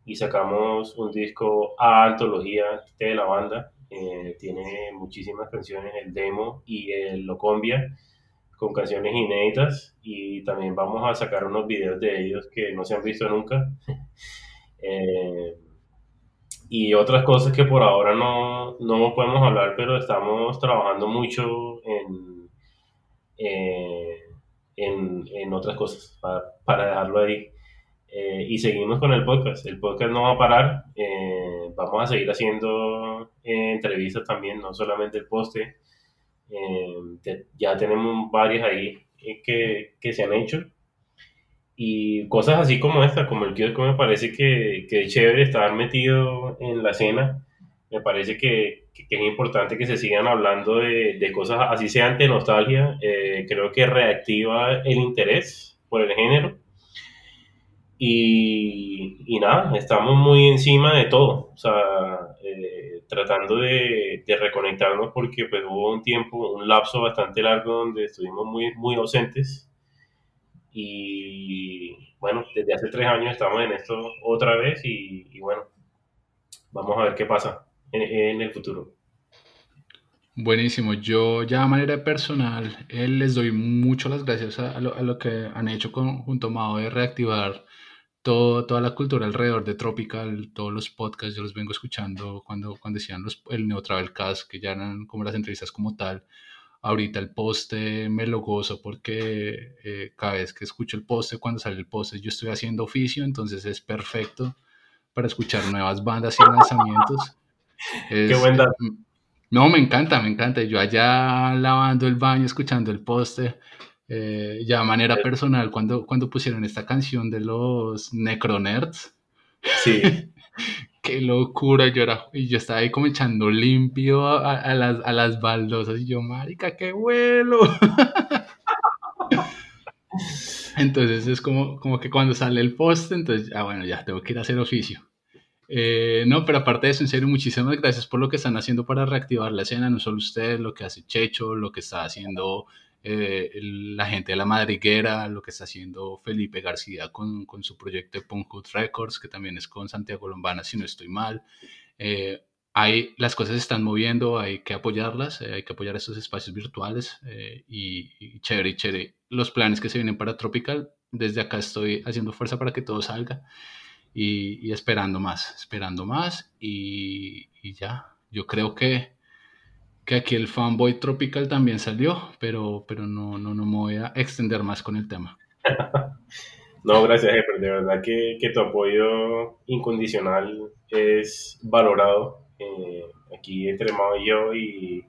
y sacamos un disco a antología de la banda. Eh, tiene muchísimas canciones, el demo y el Locombia con canciones inéditas y también vamos a sacar unos videos de ellos que no se han visto nunca. eh, y otras cosas que por ahora no, no podemos hablar, pero estamos trabajando mucho en, eh, en, en, otras cosas para, para dejarlo ahí. Eh, y seguimos con el podcast. El podcast no va a parar. Eh, vamos a seguir haciendo eh, entrevistas también, no solamente el poste. Te, ya tenemos varias ahí que, que se han hecho. y cosas así como esta, como el kiosco, me parece que, que es chévere estar metido en la escena. Me parece que- que es importante que se sigan hablando de, de cosas así sean de nostalgia. Eh, creo que reactiva el interés por el género. Y, y nada, estamos muy encima de todo, o sea, eh, tratando de, de reconectarnos porque pues hubo un tiempo, un lapso bastante largo donde estuvimos muy, muy ausentes y bueno, desde hace tres años estamos en esto otra vez y, y bueno, vamos a ver qué pasa en, en el futuro. Buenísimo. Yo ya de manera personal eh, les doy mucho las gracias a, a lo, a lo que han hecho con, junto a Mao de reactivar todo, toda la cultura alrededor de Tropical, todos los podcasts, yo los vengo escuchando cuando, cuando decían los, el Neo Travel Cast, que ya eran como las entrevistas como tal. Ahorita el poste me lo gozo porque eh, cada vez que escucho el poste, cuando sale el poste, yo estoy haciendo oficio, entonces es perfecto para escuchar nuevas bandas y lanzamientos. Qué buen dato. no, me encanta, me encanta. Yo allá lavando el baño, escuchando el poste, eh, ya de manera personal, cuando, cuando pusieron esta canción de los Necronerds, Sí, qué locura, yo, era, y yo estaba ahí como echando limpio a, a las, a las baldosas y yo, marica, qué vuelo. Entonces es como, como que cuando sale el poste, entonces, ah, bueno, ya tengo que ir a hacer oficio. Eh, no, pero aparte de eso, en serio, muchísimas gracias por lo que están haciendo para reactivar la escena, no solo ustedes, lo que hace Checho, lo que está haciendo eh, la gente de la madriguera, lo que está haciendo Felipe García con, con su proyecto de Punk Hood Records, que también es con Santiago Lombana, si no estoy mal. Eh, hay, las cosas se están moviendo, hay que apoyarlas, eh, hay que apoyar estos espacios virtuales eh, y, y chévere, y chévere. Los planes que se vienen para Tropical, desde acá estoy haciendo fuerza para que todo salga y, y esperando más, esperando más y, y ya. Yo creo que, que aquí el fanboy tropical también salió, pero, pero no, no, no me voy a extender más con el tema. no, gracias, Jefer. De verdad que, que tu apoyo incondicional es valorado eh, aquí entre Mao y yo y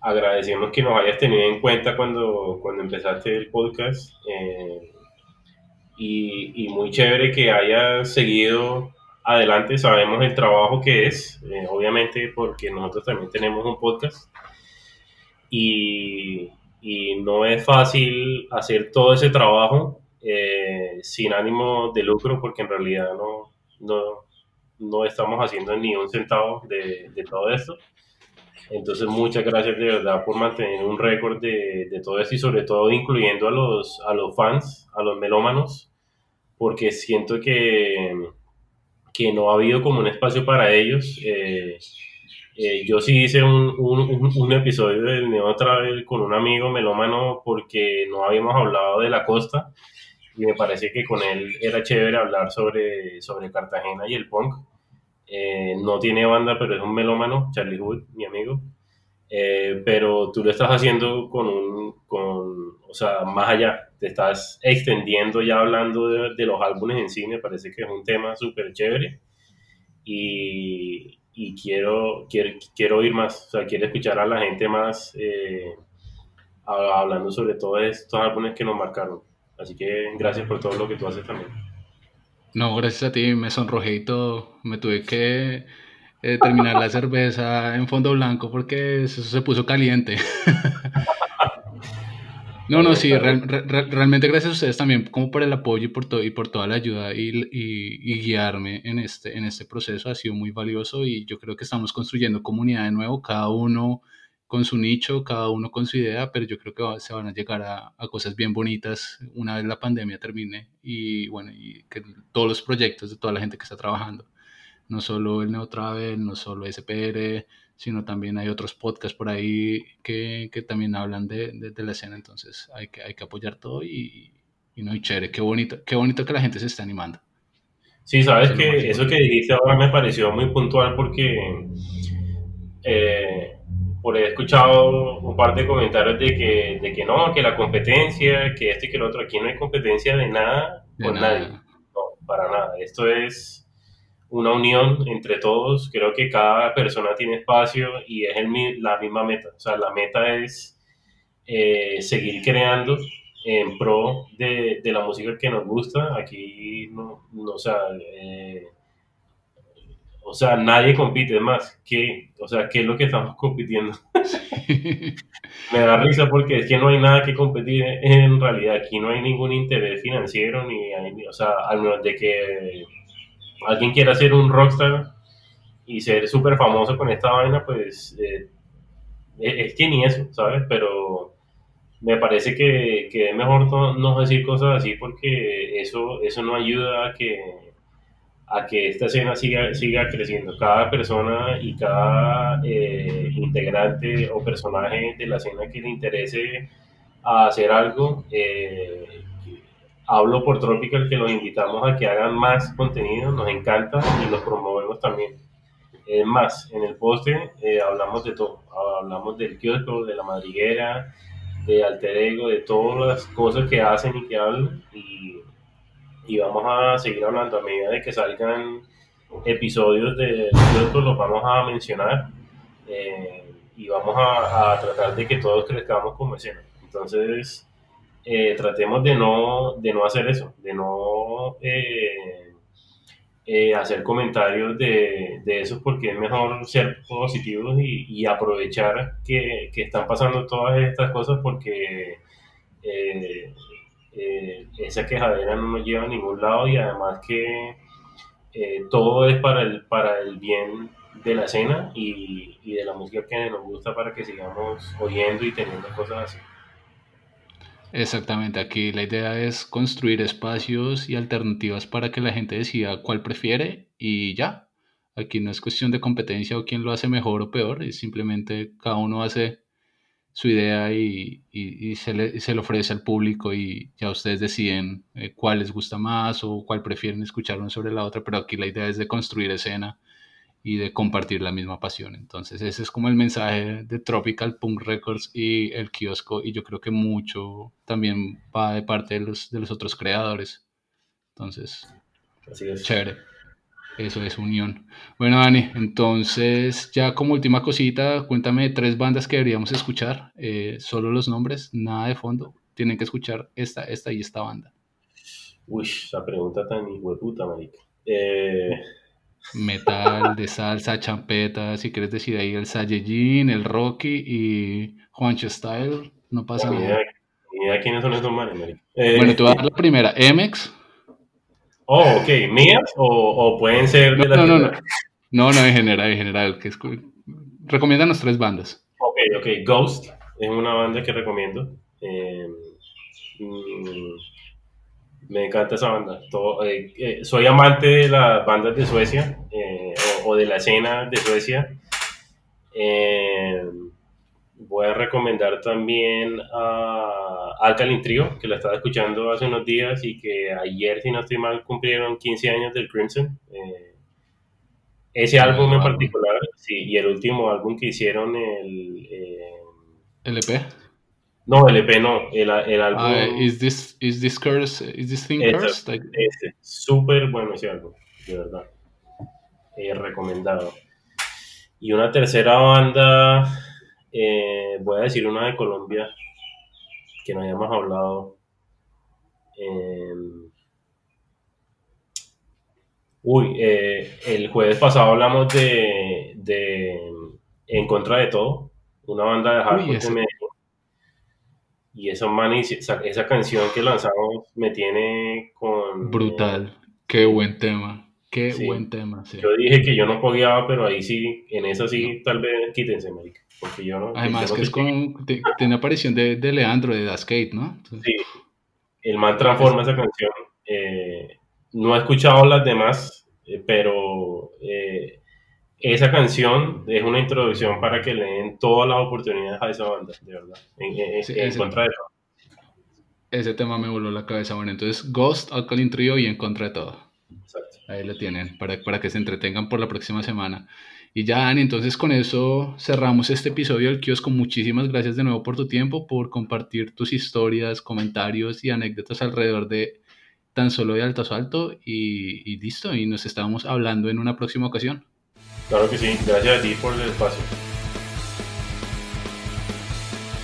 agradecemos que nos hayas tenido en cuenta cuando, cuando empezaste el podcast eh, y, y muy chévere que hayas seguido adelante. Sabemos el trabajo que es, eh, obviamente porque nosotros también tenemos un podcast y, no es fácil hacer todo ese trabajo eh, sin ánimo de lucro porque en realidad no, no, no estamos haciendo ni un centavo de, de todo esto. Entonces, muchas gracias de verdad por mantener un récord de, de todo esto y sobre todo incluyendo a los, a los fans, a los melómanos, porque siento que, que no ha habido como un espacio para ellos. Eh, eh, yo sí hice un, un, un- episodio del Neo Travel con un amigo melómano porque no habíamos hablado de la costa y me parece que con él era chévere hablar sobre, sobre Cartagena y el punk. Eh, no tiene banda, pero es un melómano, Charlie Hood, mi amigo. Eh, pero tú lo estás haciendo con un, con, o sea, más allá, te estás extendiendo ya hablando de, de los álbumes en sí, me parece que es un tema súper chévere y, y quiero, quiero, quiero oír más, o sea, quiero escuchar a la gente más eh, hablando sobre todos estos álbumes que nos marcaron. Así que gracias por todo lo que tú haces también. No, gracias a ti, me sonrojé y todo. Me tuve que eh, terminar la cerveza en fondo blanco porque eso se puso caliente. No, no, sí, real- re- re- realmente gracias a ustedes también como por el apoyo y por todo y por toda la ayuda y, y- y guiarme en este, en este proceso ha sido muy valioso y yo creo que estamos construyendo comunidad de nuevo, cada uno con su nicho, cada uno con su idea, pero yo creo que se van a llegar a, a cosas bien bonitas una vez la pandemia termine y bueno, y que todos los proyectos de toda la gente que está trabajando, no solo el Neotravel, no solo SPR, sino también hay otros podcasts por ahí que, que también hablan de, de- de la escena, entonces hay que, hay que apoyar todo y, y no, y chévere, qué bonito, qué bonito que la gente se esté animando. Sí, sabes Eso que eso que dijiste ahora me pareció muy puntual porque eh, por he escuchado un par de comentarios de que, de que no, que la competencia, que esto y que lo otro, aquí no hay competencia de nada De con nada. nadie, no, para nada. Esto es una unión entre todos, creo que cada persona tiene espacio y es el la misma meta, o sea, la meta es eh, seguir creando en pro de, de la música que nos gusta. Aquí, no, no, o sea, eh, o sea, nadie compite más. ¿Qué, o sea, ¿qué es lo que estamos compitiendo? Me da risa porque es que no hay nada que competir en realidad. Aquí no hay ningún interés financiero, ni hay, o sea, al menos de que alguien quiera ser un rockstar y ser súper famoso con esta vaina, pues eh, es, es que eso, ¿sabes? Pero me parece que, que es mejor no, no decir cosas así porque eso, eso no ayuda a que, a que esta escena siga, siga creciendo. Cada persona y cada eh, integrante o personaje de la escena que le interese a hacer algo, eh, hablo por Tropical que los invitamos a que hagan más contenido, nos encanta y los promovemos también. Es más, en el poste eh, hablamos de todo, hablamos del kiosco, de la madriguera, de alter ego, de todas las cosas que hacen y que hablan y, y vamos a seguir hablando a medida de que salgan episodios de kiosco, los vamos a mencionar eh, y vamos a, a tratar de que todos crezcamos como escena. Entonces, eh, tratemos de no, de no hacer eso, de no eh, eh, hacer comentarios de, de eso, porque es mejor ser positivos y, y aprovechar que, que están pasando todas estas cosas, porque esa quejadera no nos lleva a ningún lado y además que todo es para el, para el bien de la escena y, y de la música que nos gusta para que sigamos oyendo y teniendo cosas así. Exactamente, aquí la idea es construir espacios y alternativas para que la gente decida cuál prefiere y ya. Aquí no es cuestión de competencia o quién lo hace mejor o peor, es simplemente cada uno hace su idea y, y- y se le, se le ofrece al público y ya ustedes deciden eh, cuál les gusta más o cuál prefieren escuchar uno sobre la otra, pero aquí la idea es de construir escena y de compartir la misma pasión. Entonces ese es como el mensaje de Tropical Punk Records y el kiosco y yo creo que mucho también va de parte de los, de los otros creadores. Entonces, Así es. chévere. Eso es unión. Bueno, Dani, entonces ya como última cosita, cuéntame tres bandas que deberíamos escuchar. eh, solo los nombres, nada de fondo. Tienen que escuchar esta, esta y esta banda. Uy, esa pregunta tan hueputa, marica. Eh, Metal, de salsa, champeta, si quieres decir ahí el Saiyajin, el Rocky y Juancho Style, no pasa ni nada. ni idea quiénes son estos manes. Eh, Bueno, te voy a dar la primera, MX. Oh, ok, ¿mías o, o pueden ser No, de las no, no, no. No, no, en general, en general. Que escu- Recomiéndanos tres bandas. Ok, ok, Ghost es una banda que recomiendo. Eh, mm, me encanta esa banda. Todo- eh, eh, soy amante de las bandas de Suecia eh, o, o de la escena de Suecia. Eh, voy a recomendar también a Alkaline Trio, que la estaba escuchando hace unos días y que ayer, si no estoy mal, cumplieron 15 años del Crimson. Eh, ese álbum en particular, sí, y el último álbum que hicieron, el... eh, LP. No, el EP no, el, el álbum... Ah, is this is this curse? Is this thing cursed? Like- Este, súper bueno ese álbum, de verdad. Eh, recomendado. Y una tercera banda, eh, voy a decir una de Colombia, que no hayamos hablado. Eh, uy, eh, el jueves pasado hablamos de, de En contra de todo, una banda de hardcore de Medellín. Y esa, manis- esa, esa canción que lanzamos me tiene con... Brutal. Qué buen tema. Qué Sí. buen tema. sí. Yo dije que yo no podía, pero ahí sí, en esa sí, tal vez quítense, marica. Porque yo no. Además yo no que es con te- tiene aparición de, de Leandro de Das Skate, ¿no? Entonces, Sí, el man transforma esa canción. Eh, no he escuchado las demás, eh, pero eh, esa canción es una introducción para que le den todas las oportunidades a esa banda, de verdad. En, en- Sí, en ese- contra de eso. Ese tema me voló la cabeza. Bueno, entonces Ghost, Alkaline Trio y En Contra de Todo. Exacto. Ahí lo tienen, para, para que se entretengan por la próxima semana. Y ya, Dani, entonces con eso cerramos este episodio del kiosco. Muchísimas gracias de nuevo por tu tiempo, por compartir tus historias, comentarios y anécdotas alrededor de tan solo de alto salto. Y, y listo, y nos estamos hablando en una próxima ocasión. Claro que sí, gracias a ti por el espacio.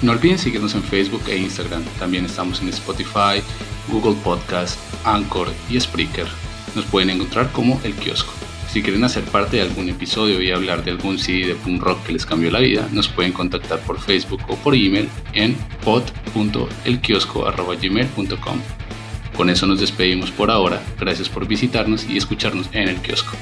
No olviden seguirnos en Facebook e Instagram. También estamos en Spotify, Google Podcast, Anchor y Spreaker. Nos pueden encontrar como El Kiosco. Si quieren hacer parte de algún episodio y hablar de algún CD de punk rock que les cambió la vida, nos pueden contactar por Facebook o por email en pod.elkiosco.gmail.com. Con eso nos despedimos por ahora. Gracias por visitarnos y escucharnos en el kiosco.